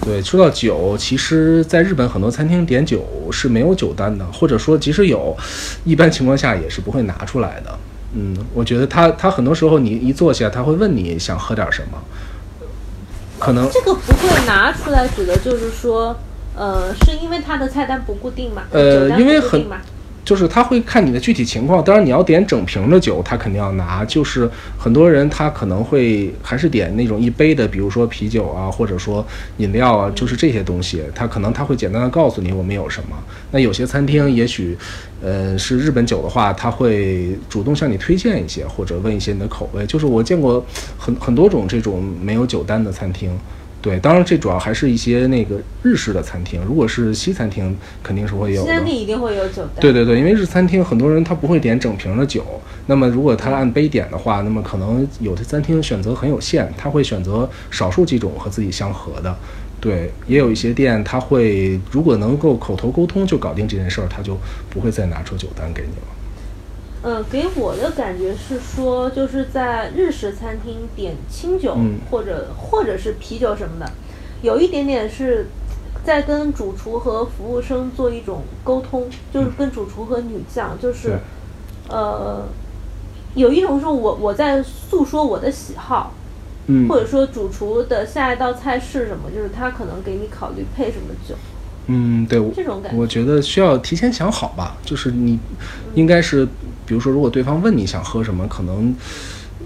对，说到酒，其实在日本很多餐厅点酒是没有酒单的，或者说即使有，一般情况下也是不会拿出来的。嗯，我觉得他他很多时候你一坐下，他会问你想喝点什么。可能这个不会拿出来，指的就是说，呃，是因为它的菜单不固定嘛？呃，因为很。就是他会看你的具体情况，当然你要点整瓶的酒，他肯定要拿。就是很多人他可能会还是点那种一杯的，比如说啤酒啊，或者说饮料啊，就是这些东西，他可能他会简单的告诉你我们有什么。那有些餐厅也许，呃，是日本酒的话，他会主动向你推荐一些，或者问一些你的口味。就是我见过很很多种这种没有酒单的餐厅。对，当然这主要还是一些那个日式的餐厅。如果是西餐厅，肯定是会有。西餐厅一定会有酒单。对对对，因为日餐厅很多人他不会点整瓶的酒。那么如果他按杯点的话，那么可能有的餐厅选择很有限，他会选择少数几种和自己相合的。对，也有一些店他会如果能够口头沟通就搞定这件事儿，他就不会再拿出酒单给你了。嗯，给我的感觉是说，就是在日式餐厅点清酒或者或者是啤酒什么的，有一点点是在跟主厨和服务生做一种沟通，就是跟主厨和女将，就是呃，有一种是我我在诉说我的喜好，或者说主厨的下一道菜是什么，就是他可能给你考虑配什么酒。嗯，对，这种感觉，我觉得需要提前想好吧，就是你应该是。比如说，如果对方问你想喝什么，可能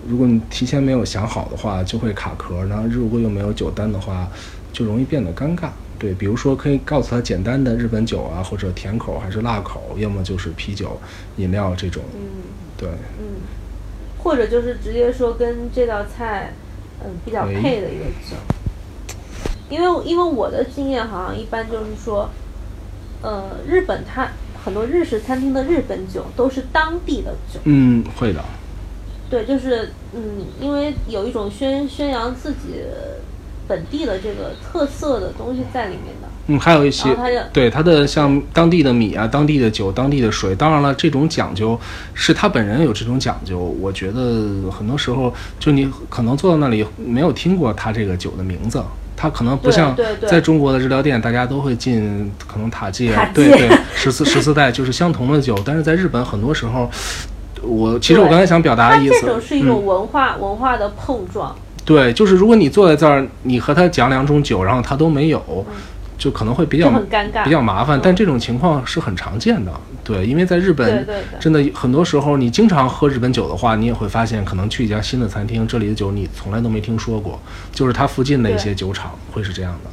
如果你提前没有想好的话，就会卡壳。然后如果又没有酒单的话，就容易变得尴尬。对，比如说可以告诉他简单的日本酒啊，或者甜口还是辣口，要么就是啤酒、饮料这种。嗯，对。嗯，或者就是直接说跟这道菜，嗯，比较配的一个酒。因为因为我的经验好像一般就是说，呃，日本它。很多日式餐厅的日本酒都是当地的酒。嗯，会的。对，就是嗯，因为有一种宣宣扬自己本地的这个特色的东西在里面的。嗯，还有一些对它的像当地的米啊、当地的酒、当地的水。当然了，这种讲究是他本人有这种讲究。我觉得很多时候，就你可能坐到那里没有听过他这个酒的名字。它可能不像在中国的日料店，大家都会进可能塔记啊，对对，十四十四代就是相同的酒。但是在日本，很多时候，我其实我刚才想表达的意思，这种是一种文化文化的碰撞。对，就是如果你坐在这儿，你和他讲两种酒，然后他都没有，就可能会比较很尴尬比较麻烦嗯。但这种情况是很常见的，对，因为在日本真的很多时候，你经常喝日本酒的话，你也会发现，可能去一家新的餐厅，这里的酒你从来都没听说过，就是它附近的一些酒厂会是这样的。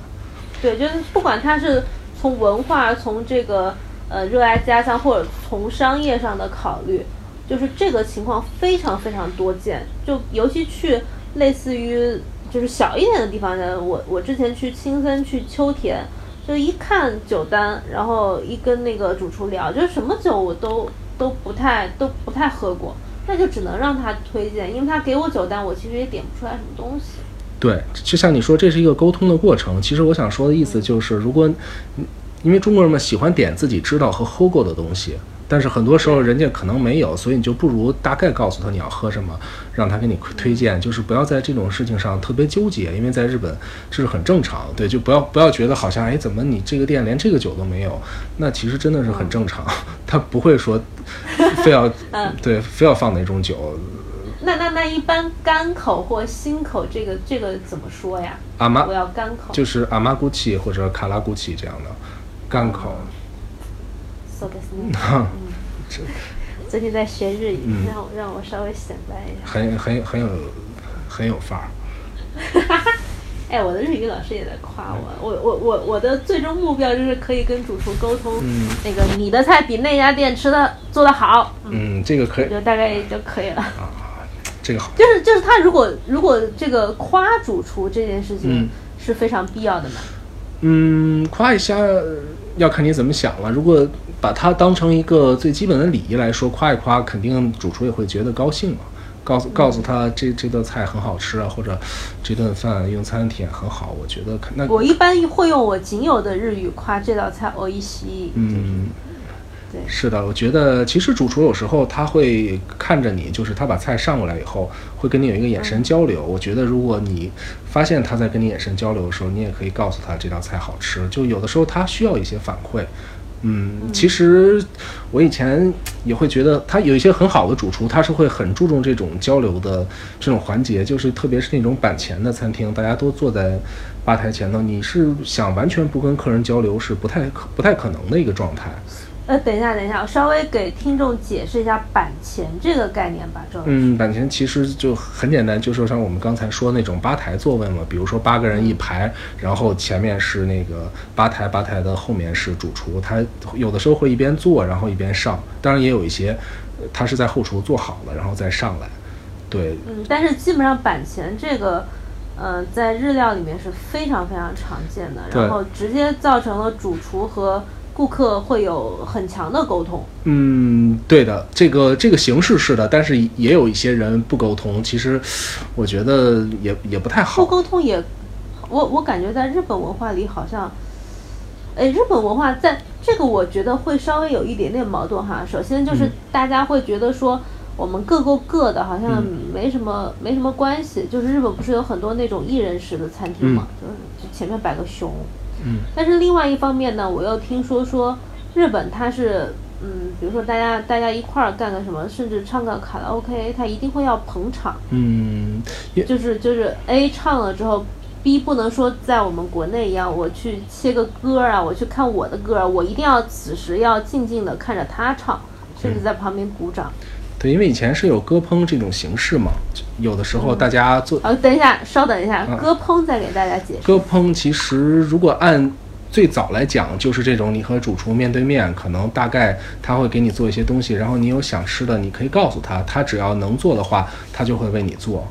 对，就是不管它是从文化、从这个呃热爱家乡，或者从商业上的考虑，就是这个情况非常非常多见。就尤其去类似于就是小一点的地方呢，我我之前去青森去秋田，就一看酒单，然后一跟那个主厨聊，就是什么酒我都都不太都不太喝过。那就只能让他推荐，因为他给我酒单，我其实也点不出来什么东西。对，就像你说，这是一个沟通的过程。其实我想说的意思就是，如果因为中国人们喜欢点自己知道和喝过的东西，但是很多时候人家可能没有，所以你就不如大概告诉他你要喝什么，让他给你推荐，就是不要在这种事情上特别纠结，因为在日本这是很正常。对，就不要不要觉得好像哎，怎么你这个店连这个酒都没有？那其实真的是很正常，他不会说非要嗯 对非要放哪种酒。那那那一般干口或新口这个这个怎么说呀？阿妈我要干口。就是阿玛古奇或者卡拉古奇这样的干口。This 嗯，最近在学日语，嗯。让我让我稍微显摆一下。很很很有很有范儿。哎，我的日语老师也在夸我，我我我我的最终目标就是可以跟主厨沟通，嗯。那个你的菜比那家店吃的做的好，嗯，嗯，这个可以。就大概就可以了。啊这个好。就是就是他如果如果这个夸主厨这件事情嗯。是非常必要的嘛，嗯，夸一下要看你怎么想了。如果把它当成一个最基本的礼仪来说，夸一夸，肯定主厨也会觉得高兴嘛。告诉告诉他这这道菜很好吃啊，或者这顿饭用餐体验很好，我觉得可那我一般会用我仅有的日语夸这道菜おいしい，嗯，对是的，我觉得其实主厨有时候他会看着你，就是他把菜上过来以后，会跟你有一个眼神交流。我觉得如果你发现他在跟你眼神交流的时候，你也可以告诉他这道菜好吃。就有的时候他需要一些反馈。嗯，其实我以前也会觉得，他有一些很好的主厨，他是会很注重这种交流的这种环节，就是特别是那种板前的餐厅，大家都坐在吧台前头，你是想完全不跟客人交流是不太可不太可能的一个状态。呃，等一下，等一下，我稍微给听众解释一下板前这个概念吧，周老师。嗯，板前其实就很简单，就是像我们刚才说那种吧台座位嘛，比如说八个人一排，然后前面是那个吧台，吧台的后面是主厨，他有的时候会一边做，然后一边上，当然也有一些，呃他是在后厨做好了，然后再上来。对，嗯，但是基本上板前这个，呃，在日料里面是非常非常常见的，然后直接造成了主厨和顾客会有很强的沟通。嗯，对的，这个这个形式是的，但是也有一些人不沟通，其实我觉得也也不太好不好。沟通也，我我感觉在日本文化里好像，哎，日本文化在这个我觉得会稍微有一点点矛盾哈。首先就是嗯大家会觉得说。我们各过各的，好像嗯没什么、没什么关系。就是日本不是有很多那种一人食的餐厅嘛，就是前面摆个熊，嗯。但是另外一方面呢，我又听说说日本它是，嗯，比如说大家大家一块儿干个什么，甚至唱个卡拉 OK，它一定会要捧场，嗯，就是就是 A 唱了之后，B 不能说在我们国内一样，我去切个歌儿啊，我去看我的歌儿，我一定要此时要静静的看着他唱，甚至在旁边鼓掌。对，因为以前是有歌烹这种形式嘛，有的时候大家做好，等一下，稍等一下，嗯歌烹再给大家解释。歌烹其实如果按最早来讲，就是这种你和主厨面对面，可能大概他会给你做一些东西，然后你有想吃的，你可以告诉他，他只要能做的话，他就会为你做。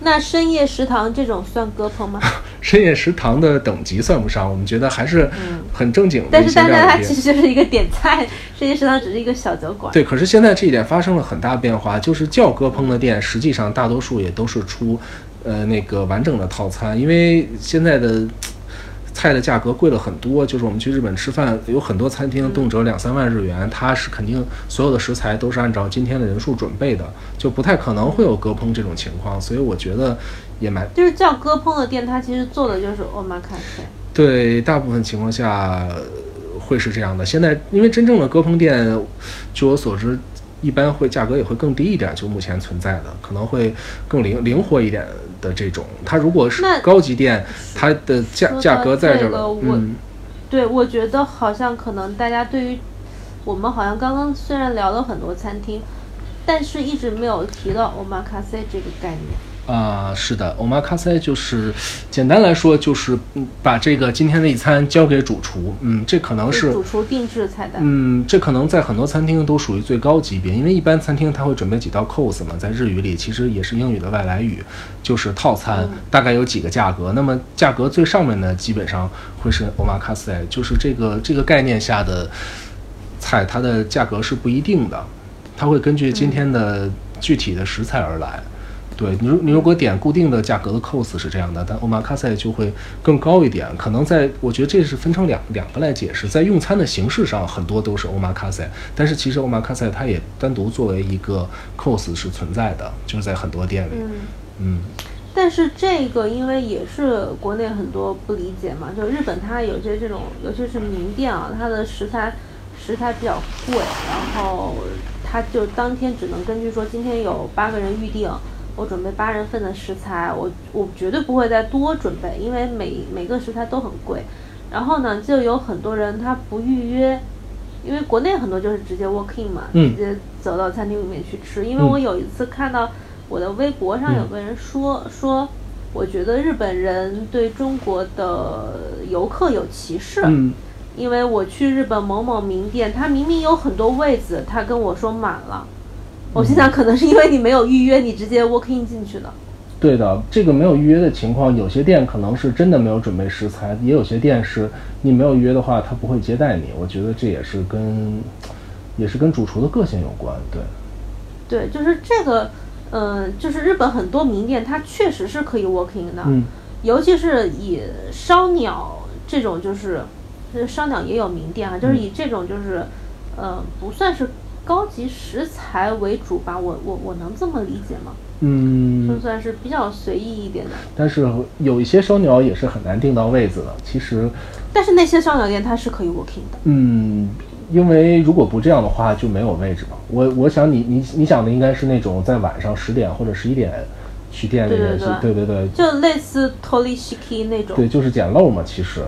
那深夜食堂这种算歌烹吗？深夜食堂的等级算不上，我们觉得还是很正经的但是但是料理店。它其实就是一个点菜，深夜食堂只是一个小酒馆。对，可是现在这一点发生了很大变化，就是叫歌烹的店，实际上大多数也都是出，呃，那个完整的套餐，因为现在的菜的价格贵了很多。就是我们去日本吃饭，有很多餐厅动辄两三万日元，它是肯定所有的食材都是按照今天的人数准备的，就不太可能会有割烹这种情况。所以我觉得也蛮就是叫割烹的店，它其实做的就是 omakase。对，大部分情况下呃会是这样的。现在因为真正的歌烹店，据我所知，一般会价格也会更低一点，就目前存在的可能会更灵灵活一点的这种。它如果是高级店，它的价价格在这儿个，我嗯对，我觉得好像可能大家对于我们好像刚刚虽然聊了很多餐厅，但是一直没有提到 omakase 这个概念。啊，是的，omakase 就是简单来说就是嗯把这个今天的一餐交给主厨，嗯，这可能是主厨定制菜单。嗯，这可能在很多餐厅都属于最高级别，因为一般餐厅它会准备几道 course 嘛，在日语里其实也是英语的外来语，就是套餐，大概有几个价格。那么价格最上面呢，基本上会是 omakase，就是这个这个概念下的菜，它的价格是不一定的，它会根据今天的具体的食材而来。对你，如你如果点固定的价格的 cos 是这样的，但 omakase 就会更高一点。可能在，我觉得这是分成两两个来解释，在用餐的形式上，很多都是 omakase，但是其实 omakase 它也单独作为一个 cos 是存在的，就是在很多店里。嗯嗯，但是这个因为也是国内很多不理解嘛，就日本它有些这种，尤其是名店啊，它的食材食材比较贵，然后它就当天只能根据说今天有八个人预定。我准备八人份的食材，我我绝对不会再多准备，因为每每个食材都很贵。然后呢，就有很多人他不预约，因为国内很多就是直接 walk in 嘛，直接走到餐厅里面去吃。因为我有一次看到我的微博上有个人说说，我觉得日本人对中国的游客有歧视，因为我去日本某某名店，他明明有很多位子，他跟我说满了。我心想，可能是因为你没有预约，你直接 walk in 进去的。对的，这个没有预约的情况，有些店可能是真的没有准备食材，也有些店是你没有预约的话，他不会接待你。我觉得这也是跟，也是跟主厨的个性有关。对，对，就是这个，嗯，就是日本很多名店，它确实是可以 walk in 的，嗯，尤其是以烧鸟这种，就是，烧鸟也有名店啊，就是以这种就是，呃，不算是。高级食材为主吧，我我我能这么理解吗？嗯，就算是比较随意一点的。但是有一些烧鸟也是很难订到位子的，其实。但是那些烧鸟店它是可以 working 的。嗯，因为如果不这样的话就没有位置嘛。我我想你你你想的应该是那种在晚上十点或者十一点去店里面去，对对对，就类似 Torishiki 那种。对，就是捡漏嘛，其实。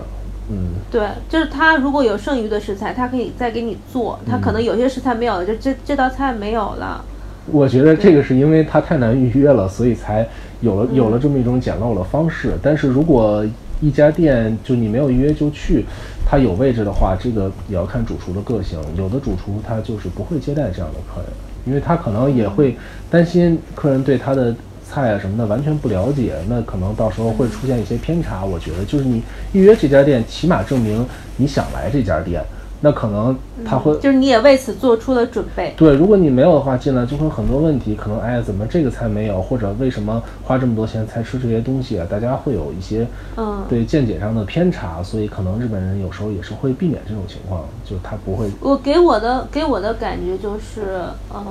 嗯，对，就是他如果有剩余的食材，他可以再给你做。他可能有些食材没有了，就这这道菜没有了。我觉得这个是因为他太难预约了，所以才有了有了这么一种简陋的方式。但是如果一家店就你没有预约就去，他有位置的话，这个也要看主厨的个性。有的主厨他就是不会接待这样的客人，因为他可能也会担心客人对他的。菜啊什么的完全不了解，那可能到时候会出现一些偏差。我觉得就是你预约这家店，起码证明你想来这家店，那可能他会就是你也为此做出了准备。对，如果你没有的话，进来就会很多问题，可能哎怎么这个菜没有，或者为什么花这么多钱才吃这些东西啊？大家会有一些嗯对见解上的偏差，所以可能日本人有时候也是会避免这种情况，就他不会。我给我的给我的感觉就是呃，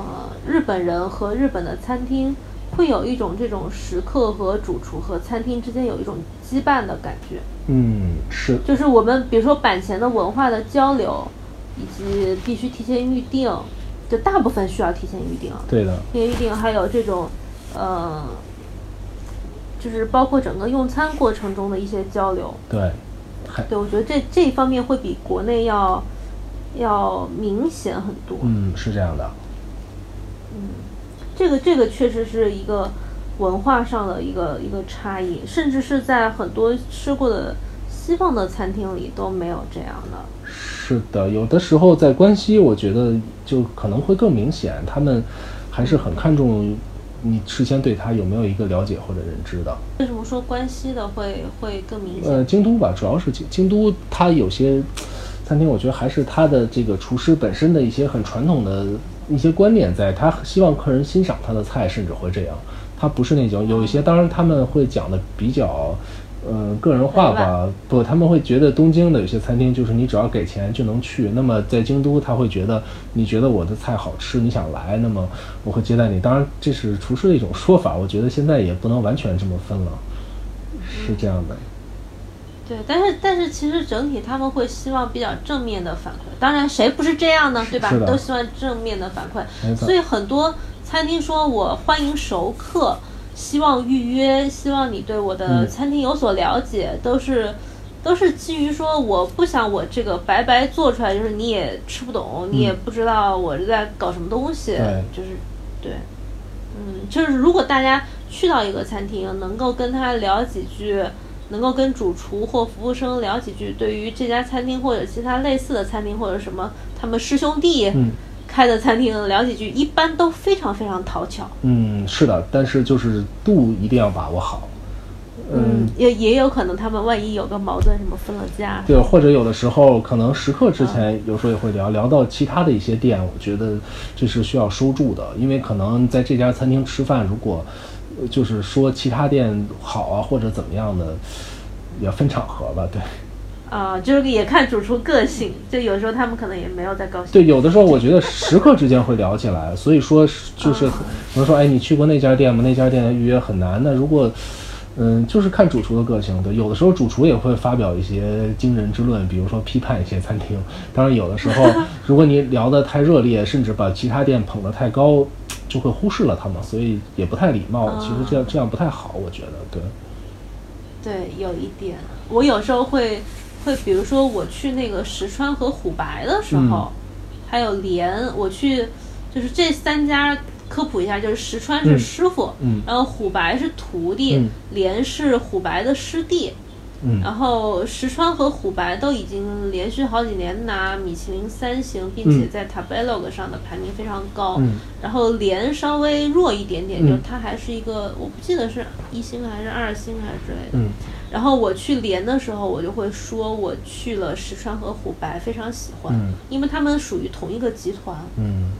日本人和日本的餐厅。会有一种这种食客和主厨和餐厅之间有一种羁绊的感觉。嗯，是。就是我们比如说板前的文化的交流，以及必须提前预定，就大部分需要提前预定。对的。提前预定，还有这种，呃，就是包括整个用餐过程中的一些交流。对。对，我觉得这这一方面会比国内要要明显很多。嗯，是这样的。嗯。这个这个确实是一个文化上的一个一个差异，甚至是在很多吃过的西方的餐厅里都没有这样的。是的，有的时候在关西，我觉得就可能会更明显，他们还是很看重你事先对他有没有一个了解或者认知的。为什么说关西的会会更明显？呃，京都吧，主要是京京都，它有些餐厅，我觉得还是它的这个厨师本身的一些很传统的。一些观念在，他希望客人欣赏他的菜，甚至会这样。他不是那种有一些，当然他们会讲的比较，呃，个人化吧。不，他们会觉得东京的有些餐厅就是你只要给钱就能去。那么在京都，他会觉得你觉得我的菜好吃，你想来，那么我会接待你。当然这是厨师的一种说法，我觉得现在也不能完全这么分了，是这样的。对，但是但是其实整体他们会希望比较正面的反馈，当然谁不是这样呢？对吧？都希望正面的反馈，所以很多餐厅说我欢迎熟客，希望预约，希望你对我的餐厅有所了解，都是都是基于说我不想我这个白白做出来，就是你也吃不懂，你也不知道我是在搞什么东西，对就是对，嗯，就是如果大家去到一个餐厅，能够跟他聊几句，能够跟主厨或服务生聊几句，对于这家餐厅或者其他类似的餐厅或者什么他们师兄弟嗯。开的餐厅聊几句，一般都非常非常讨巧。嗯，是的，但是就是度一定要把握好。嗯，也也有可能他们万一有个矛盾，什么分了家，对，或者有的时候可能食客之前有时候也会聊聊到其他的一些店，我觉得这是需要收住的，因为可能在这家餐厅吃饭，如果呃就是说其他店好啊或者怎么样的，也分场合吧，对。啊、就是也看主厨个性，就有时候他们可能也没有在高兴。对，有的时候我觉得食客之间会聊起来，所以说就是啊可能说，哎，你去过那家店吗？那家店预约很难。那如果嗯，就是看主厨的个性。对，有的时候主厨也会发表一些惊人之论，比如说批判一些餐厅。当然，有的时候 如果你聊得太热烈，甚至把其他店捧得太高，就会忽视了他们，所以也不太礼貌。其实这样这样不太好，我觉得。对，对，有一点，我有时候会会，比如说我去那个石川和虎白的时候，还有连，我去就是这三家科普一下，就是石川是嗯师傅，嗯然后虎白是徒弟，嗯连是虎白的师弟。嗯。然后石川和虎白都已经连续好几年拿米其林三星，并且嗯。在 Tabelog 上的排名非常高。嗯。然后连稍微弱一点点，嗯。就是它还是一个，我不记得是一星还是二星还是之类的。嗯。然后我去连的时候，我就会说我去了石川和虎白，非常喜欢，嗯。因为他们属于同一个集团，嗯，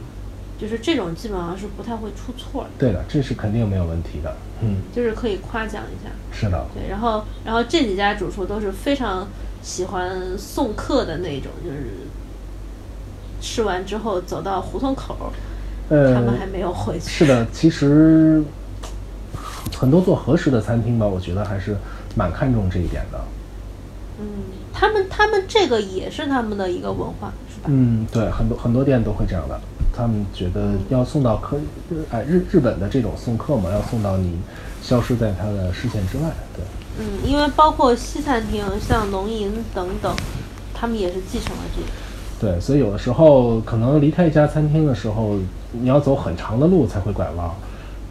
就是这种基本上是不太会出错的，对的，这是肯定没有问题的。嗯，就是可以夸奖一下。是的。对，然后然后这几家主厨都是非常喜欢送客的那种，就是吃完之后走到胡同口他们还没有回去。是的，其实很多做和食的餐厅吧，我觉得还是蛮看重这一点的。嗯，他们他们这个也是他们的一个文化，是吧？嗯，对，很多很多店都会这样的。他们觉得要送到客，哎，日日本的这种送客嘛，要送到你消失在他的视线之外。对，嗯，因为包括西餐厅，像龙吟等等，他们也是继承了这个。对，所以有的时候可能离开一家餐厅的时候，你要走很长的路才会拐弯，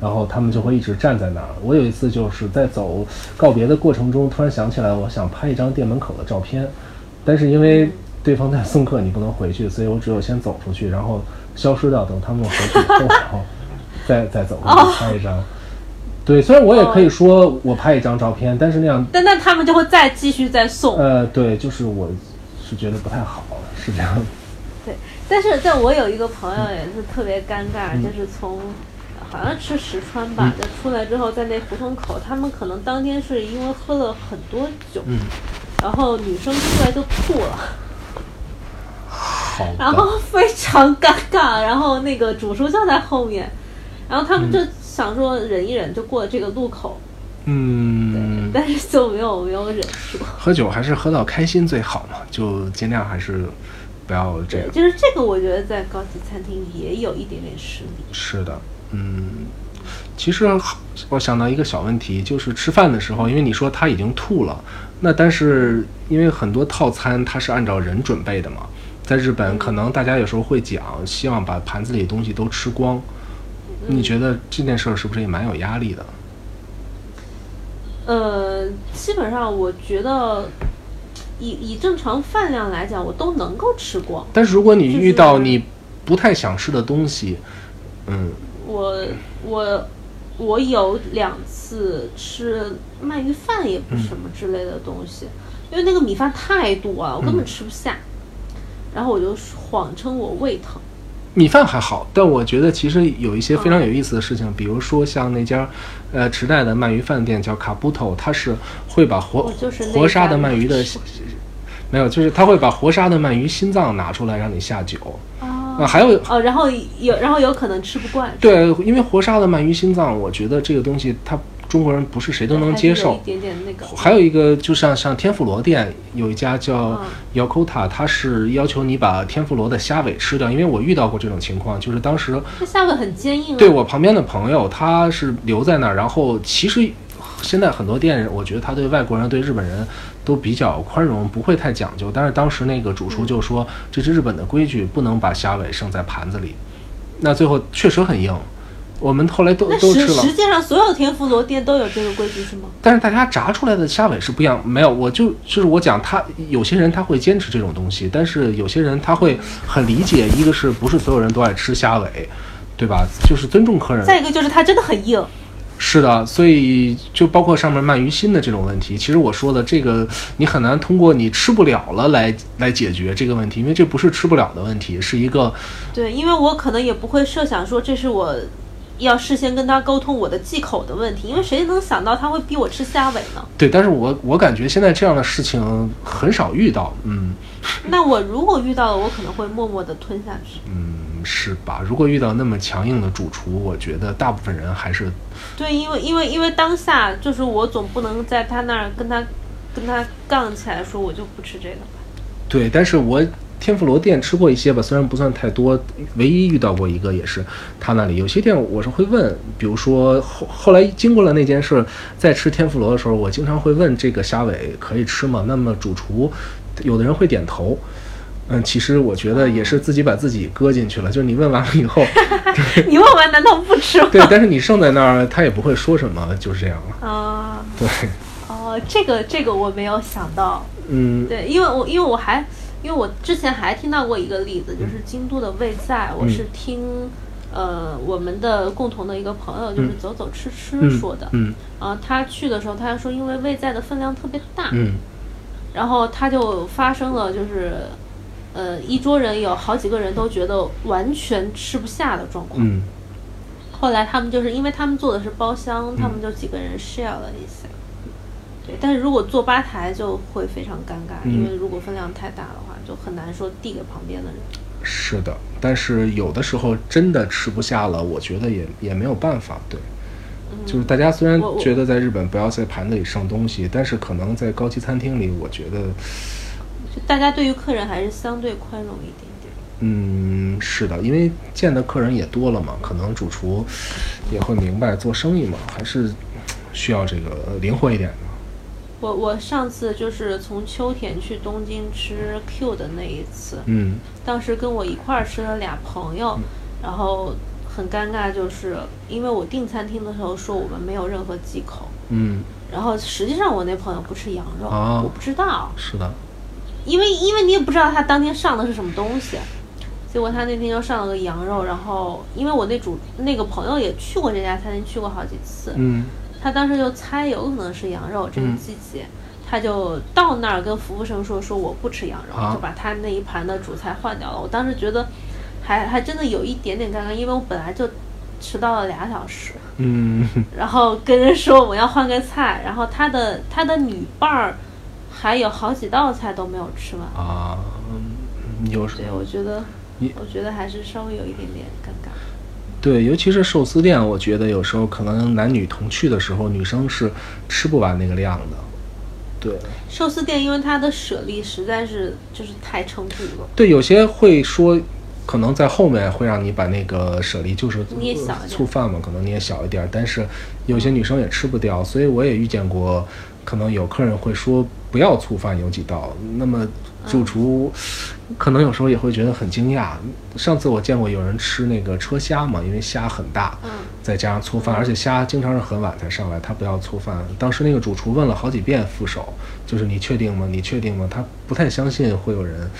然后他们就会一直站在那儿。我有一次就是在走告别的过程中，突然想起来，我想拍一张店门口的照片，但是因为对方在送客，你不能回去，所以我只有先走出去，然后消失掉，等他们回去以后，然后再 再走过去拍一张。对，虽然我也可以说我拍一张照片，但是那样，但那他们就会再继续再送。呃，对，就是我是觉得不太好，是这样。对，但是在我有一个朋友也是特别尴尬，嗯就是从好像吃石川吧，就出来之后在那胡同口，他们可能当天是因为喝了很多酒，嗯，然后女生出来就吐了，好。然后非常尴尬，然后那个主厨就在后面，然后他们就想说忍一忍，就过这个路口，嗯，但是就没有没有忍住。喝酒还是喝到开心最好嘛，就尽量还是不要这对，样。就是这个，我觉得在高级餐厅也有一点点失礼。是的，嗯，其实我想到一个小问题，就是吃饭的时候，因为你说他已经吐了，那但是因为很多套餐它是按照人准备的嘛，在日本可能大家有时候会讲，希望把盘子里的东西都吃光。你觉得这件事儿是不是也蛮有压力的？呃，基本上我觉得以以正常饭量来讲，我都能够吃光。但是如果你遇到你不太想吃的东西，嗯，我我我有两次吃鳗鱼饭，也不是什么之类的东西，因为那个米饭太多了，我根本吃不下。然后我就谎称我胃疼。米饭还好，但我觉得其实有一些非常有意思的事情，比如说像那家，呃，池袋的鳗鱼饭店叫卡布头，它是会把活活杀的鳗鱼的没有，就是他会把活杀的鳗鱼心脏拿出来让你下酒。啊、哦还有哦，然后有然后有可能吃不惯，对，因为活杀的鳗鱼心脏，我觉得这个东西它中国人不是谁都能接受还有一。点点那个。还有一个，就像像天妇罗店有一家叫嗯 Yokota，它是要求你把天妇罗的虾尾吃掉，因为我遇到过这种情况，就是当时这下巴很坚硬啊。对我旁边的朋友，他是留在那儿，然后其实现在很多店，我觉得他对外国人、对日本人都比较宽容，不会太讲究。但是当时那个主厨就说，这是日本的规矩，不能把虾尾剩在盘子里。那最后确实很硬，我们后来都都吃了。实实际上所有天妇罗店都有这个规矩是吗？但是大家炸出来的虾尾是不一样，没有，我就就是我讲他有些人他会坚持这种东西，但是有些人他会很理解，一个是不是所有人都爱吃虾尾，对吧？就是尊重客人。再一个就是它真的很硬，是的，所以就包括上面鳗鱼心的这种问题，其实我说的这个你很难通过你吃不了了来来解决这个问题，因为这不是吃不了的问题，是一个对，因为我可能也不会设想说这是我要事先跟他沟通我的忌口的问题，因为谁能想到他会逼我吃虾尾呢？对，但是我我感觉现在这样的事情很少遇到，嗯那我如果遇到了，我可能会默默的吞下去。嗯，是吧？如果遇到那么强硬的主厨，我觉得大部分人还是对，因为因为因为当下就是我总不能在他那儿跟他跟他杠起来，说我就不吃这个吧。对，但是我天妇罗店吃过一些吧，虽然不算太多，唯一遇到过一个也是他那里有些店我是会问，比如说后后来经过了那件事，在吃天妇罗的时候，我经常会问这个虾尾可以吃吗？那么主厨有的人会点头。嗯，其实我觉得也是自己把自己搁进去了，就是你问完了以后，你问完难道不吃吗？对，但是你剩在那儿，他也不会说什么，就是这样了。啊，对，哦，这个这个我没有想到。嗯，对，因为我因为我还因为我之前还听到过一个例子，就是京都的味在，我是听呃我们的共同的一个朋友，就是走走吃吃说的。嗯啊，他去的时候，他说因为味在的分量特别大，嗯然后他就发生了就是。呃，一桌人有好几个人都觉得完全吃不下的状况。嗯后来他们就是因为他们做的是包厢，他们就几个人 share 了一下。对，但是如果坐吧台就会非常尴尬，嗯因为如果分量太大的话，就很难说递给旁边的人。是的，但是有的时候真的吃不下了，我觉得也也没有办法。对，就是大家虽然觉得在日本不要在盘子里剩东西，但是可能在高级餐厅里，我觉得，就大家对于客人还是相对宽容一点点。嗯，是的，因为见的客人也多了嘛，可能主厨也会明白做生意嘛，还是需要这个灵活一点的。我我上次就是从秋田去东京吃 Q 的那一次，嗯。当时跟我一块儿吃了俩朋友，然后很尴尬，就是因为我订餐厅的时候说我们没有任何忌口，嗯，然后实际上我那朋友不吃羊肉，啊我不知道，是的，因为因为你也不知道他当天上的是什么东西，结果他那天就上了个羊肉，然后因为我那主那个朋友也去过这家餐厅，去过好几次，嗯他当时就猜有可能是羊肉这个嗯季节，他就到那儿跟服务生说说我不吃羊肉，啊就把他那一盘的主菜换掉了。我当时觉得还还真的有一点点尴尬，因为我本来就迟到了俩小时，嗯 然后跟人说我要换个菜，然后他的他的女伴儿还有好几道菜都没有吃完。啊，嗯有时对，我觉得，我觉得还是稍微有一点点尴尬。对，尤其是寿司店，我觉得有时候可能男女同去的时候，女生是吃不完那个量的。对。寿司店因为它的舍利实在是就是太撑肚了，对，有些会说，可能在后面会让你把那个舍利就是捏小一点醋饭嘛，可能捏小一点儿，但是有些女生也吃不掉，所以我也遇见过，可能有客人会说不要醋饭有几道，那么主厨可能有时候也会觉得很惊讶。上次我见过有人吃那个车虾嘛，因为虾很大，嗯再加上粗饭，而且虾经常是很晚才上来，他不要粗饭。当时那个主厨问了好几遍副手，就是你确定吗？你确定吗？他不太相信会有人，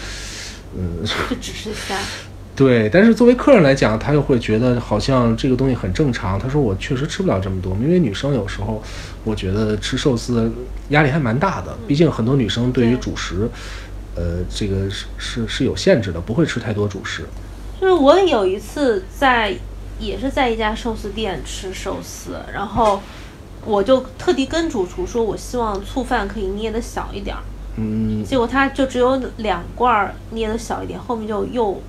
嗯，就只是虾。对。但是作为客人来讲，他又会觉得好像这个东西很正常。他说我确实吃不了这么多，因为女生有时候我觉得吃寿司压力还蛮大的，毕竟很多女生对于主食，呃，这个是是是有限制的，不会吃太多主食。就是我有一次在，也是在一家寿司店吃寿司，然后我就特地跟主厨说，我希望醋饭可以捏的小一点儿，嗯，结果他就只有两罐儿捏的小一点，后面就又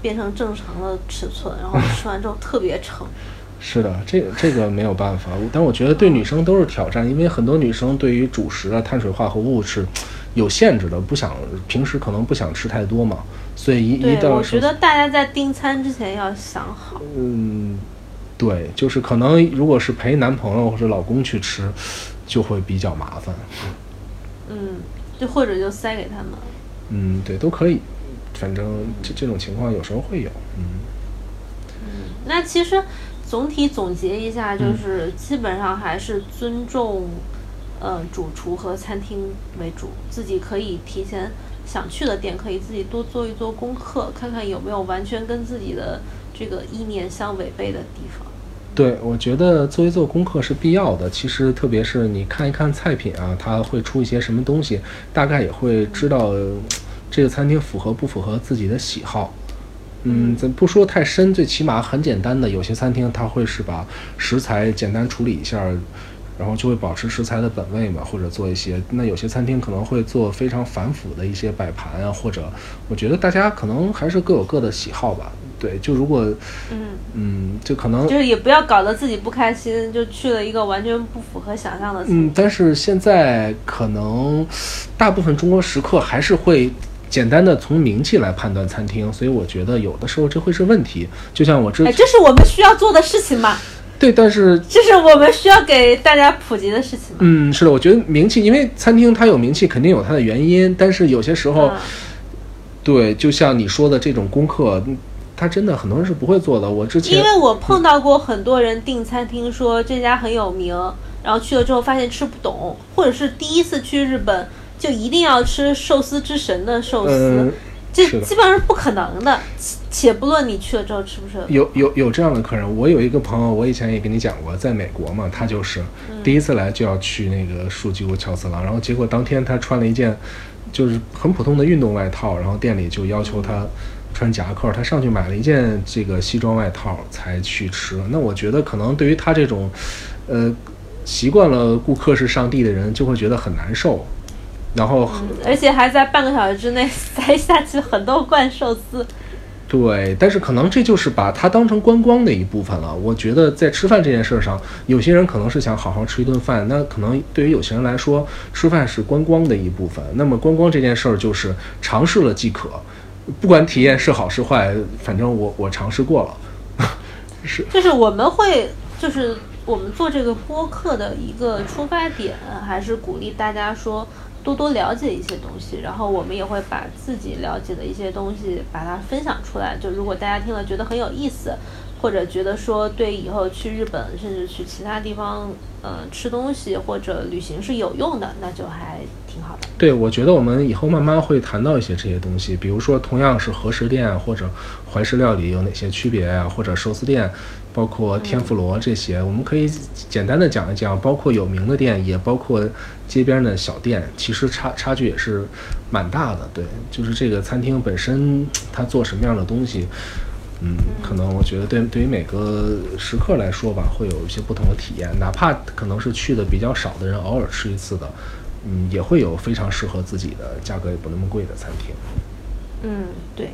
变成正常的尺寸，然后吃完之后特别撑。是的，这个这个没有办法，但我觉得对女生都是挑战，因为很多女生对于主食啊、碳水化合物是有限制的，不想平时可能不想吃太多嘛，所以一一对，到我觉得大家在订餐之前要想好。嗯，对，就是可能如果是陪男朋友或者老公去吃，就会比较麻烦。嗯，就或者就塞给他们。嗯，对，都可以，反正这这种情况有时候会有，嗯。那其实总体总结一下，就是基本上还是尊重，呃，主厨和餐厅为主。自己可以提前想去的店，可以自己多做一做功课，看看有没有完全跟自己的这个意念相违背的地方。对，我觉得做一做功课是必要的。其实，特别是你看一看菜品啊，它会出一些什么东西，大概也会知道这个餐厅符合不符合自己的喜好。嗯，咱不说太深，最起码很简单的，有些餐厅它会是把食材简单处理一下，然后就会保持食材的本味嘛，或者做一些。那有些餐厅可能会做非常繁复的一些摆盘啊，或者我觉得大家可能还是各有各的喜好吧。对，就如果嗯嗯，就可能就是也不要搞得自己不开心，就去了一个完全不符合想象的。嗯，但是现在可能大部分中国食客还是会。简单的从名气来判断餐厅，所以我觉得有的时候这会是问题。就像我这，哎，这是我们需要做的事情吗？对，但是这是我们需要给大家普及的事情。嗯，是的，我觉得名气，因为餐厅它有名气，肯定有它的原因。但是有些时候，对，就像你说的这种功课，他真的很多人是不会做的。我之前因为我碰到过很多人订餐厅，说这家很有名，然后去了之后发现吃不懂，或者是第一次去日本。就一定要吃寿司之神的寿司，这基本上是不可能的。且不论你去了之后吃不吃。有有有这样的客人，我有一个朋友，我以前也跟你讲过，在美国嘛，他就是第一次来就要去那个树屋乔次郎，然后结果当天他穿了一件就是很普通的运动外套，然后店里就要求他穿夹克，他上去买了一件这个西装外套才去吃。那我觉得可能对于他这种呃习惯了顾客是上帝的人，就会觉得很难受。然后，而且还在半个小时之内 塞下去很多罐寿司。对，但是可能这就是把它当成观光的一部分了。我觉得在吃饭这件事上，有些人可能是想好好吃一顿饭，那可能对于有些人来说，吃饭是观光的一部分。那么观光这件事儿就是尝试了即可，不管体验是好是坏，反正我我尝试过了。是，就是我们会，就是我们做这个播客的一个出发点，还是鼓励大家说。多多了解一些东西，然后我们也会把自己了解的一些东西把它分享出来。就如果大家听了觉得很有意思，或者觉得说对以后去日本甚至去其他地方，呃，吃东西或者旅行是有用的，那就还挺好的。对，我觉得我们以后慢慢会谈到一些这些东西，比如说同样是和食店或者怀石料理有哪些区别呀，或者寿司店。包括天妇罗这些，我们可以简单的讲一讲，包括有名的店，也包括街边的小店，其实差差距也是蛮大的。对，就是这个餐厅本身它做什么样的东西，嗯，可能我觉得对对于每个食客来说吧，会有一些不同的体验，哪怕可能是去的比较少的人，偶尔吃一次的，嗯，也会有非常适合自己的，价格也不那么贵的餐厅。嗯，对。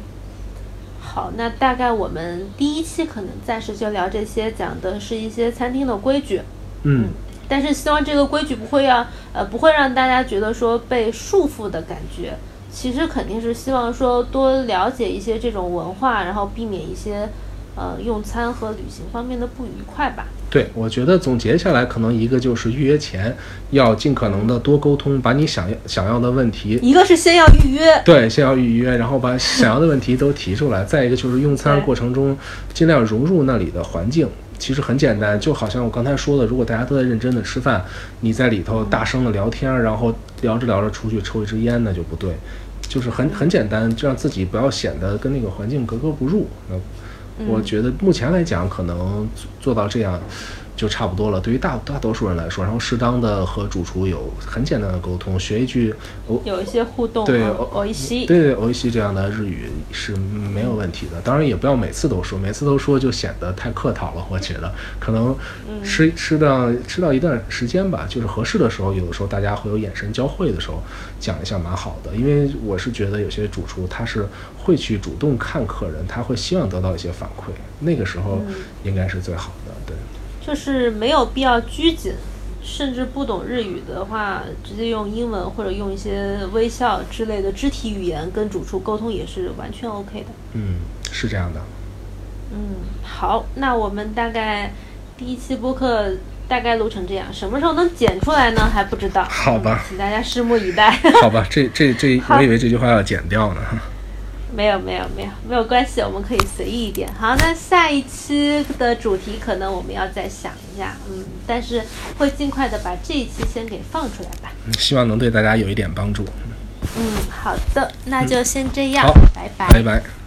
好，那大概我们第一期可能暂时就聊这些，讲的是一些餐厅的规矩。嗯，但是希望这个规矩不会让呃不会让大家觉得说被束缚的感觉。其实肯定是希望说多了解一些这种文化，然后避免一些呃用餐和旅行方面的不愉快吧。对，我觉得总结下来，可能一个就是预约前要尽可能的多沟通，把你想要想要的问题，一个是先要预约，对，先要预约，然后把想要的问题都提出来。再一个就是用餐过程中尽量融入那里的环境，其实很简单，就好像我刚才说的，如果大家都在认真的吃饭，你在里头大声的聊天，然后聊着聊着出去抽一支烟，那就不对。就是很很简单，就让自己不要显得跟那个环境格格不入。我觉得目前来讲，可能做到这样。就差不多了。对于大大多数人来说，然后适当的和主厨有很简单的沟通，学一句哦，有一些互动，对，欧一西，对对，欧一西这样的日语是没有问题的。当然也不要每次都说，每次都说就显得太客套了。我觉得可能吃吃到吃到一段时间吧，就是合适的时候，有的时候大家会有眼神交汇的时候，讲一下蛮好的。因为我是觉得有些主厨他是会去主动看客人，他会希望得到一些反馈，那个时候应该是最好的。对。就是没有必要拘谨，甚至不懂日语的话，直接用英文或者用一些微笑之类的肢体语言跟主厨沟通也是完全 OK 的。嗯，是这样的。嗯，好，那我们大概第一期播客大概录成这样，什么时候能剪出来呢？还不知道。好吧嗯请大家拭目以待。好吧，这这这，我以为这句话要剪掉呢。没有没有没有没有关系，我们可以随意一点。好，那下一期的主题可能我们要再想一下，嗯，但是会尽快的把这一期先给放出来吧。希望能对大家有一点帮助。嗯，好的，那就先这样，好拜拜。拜拜。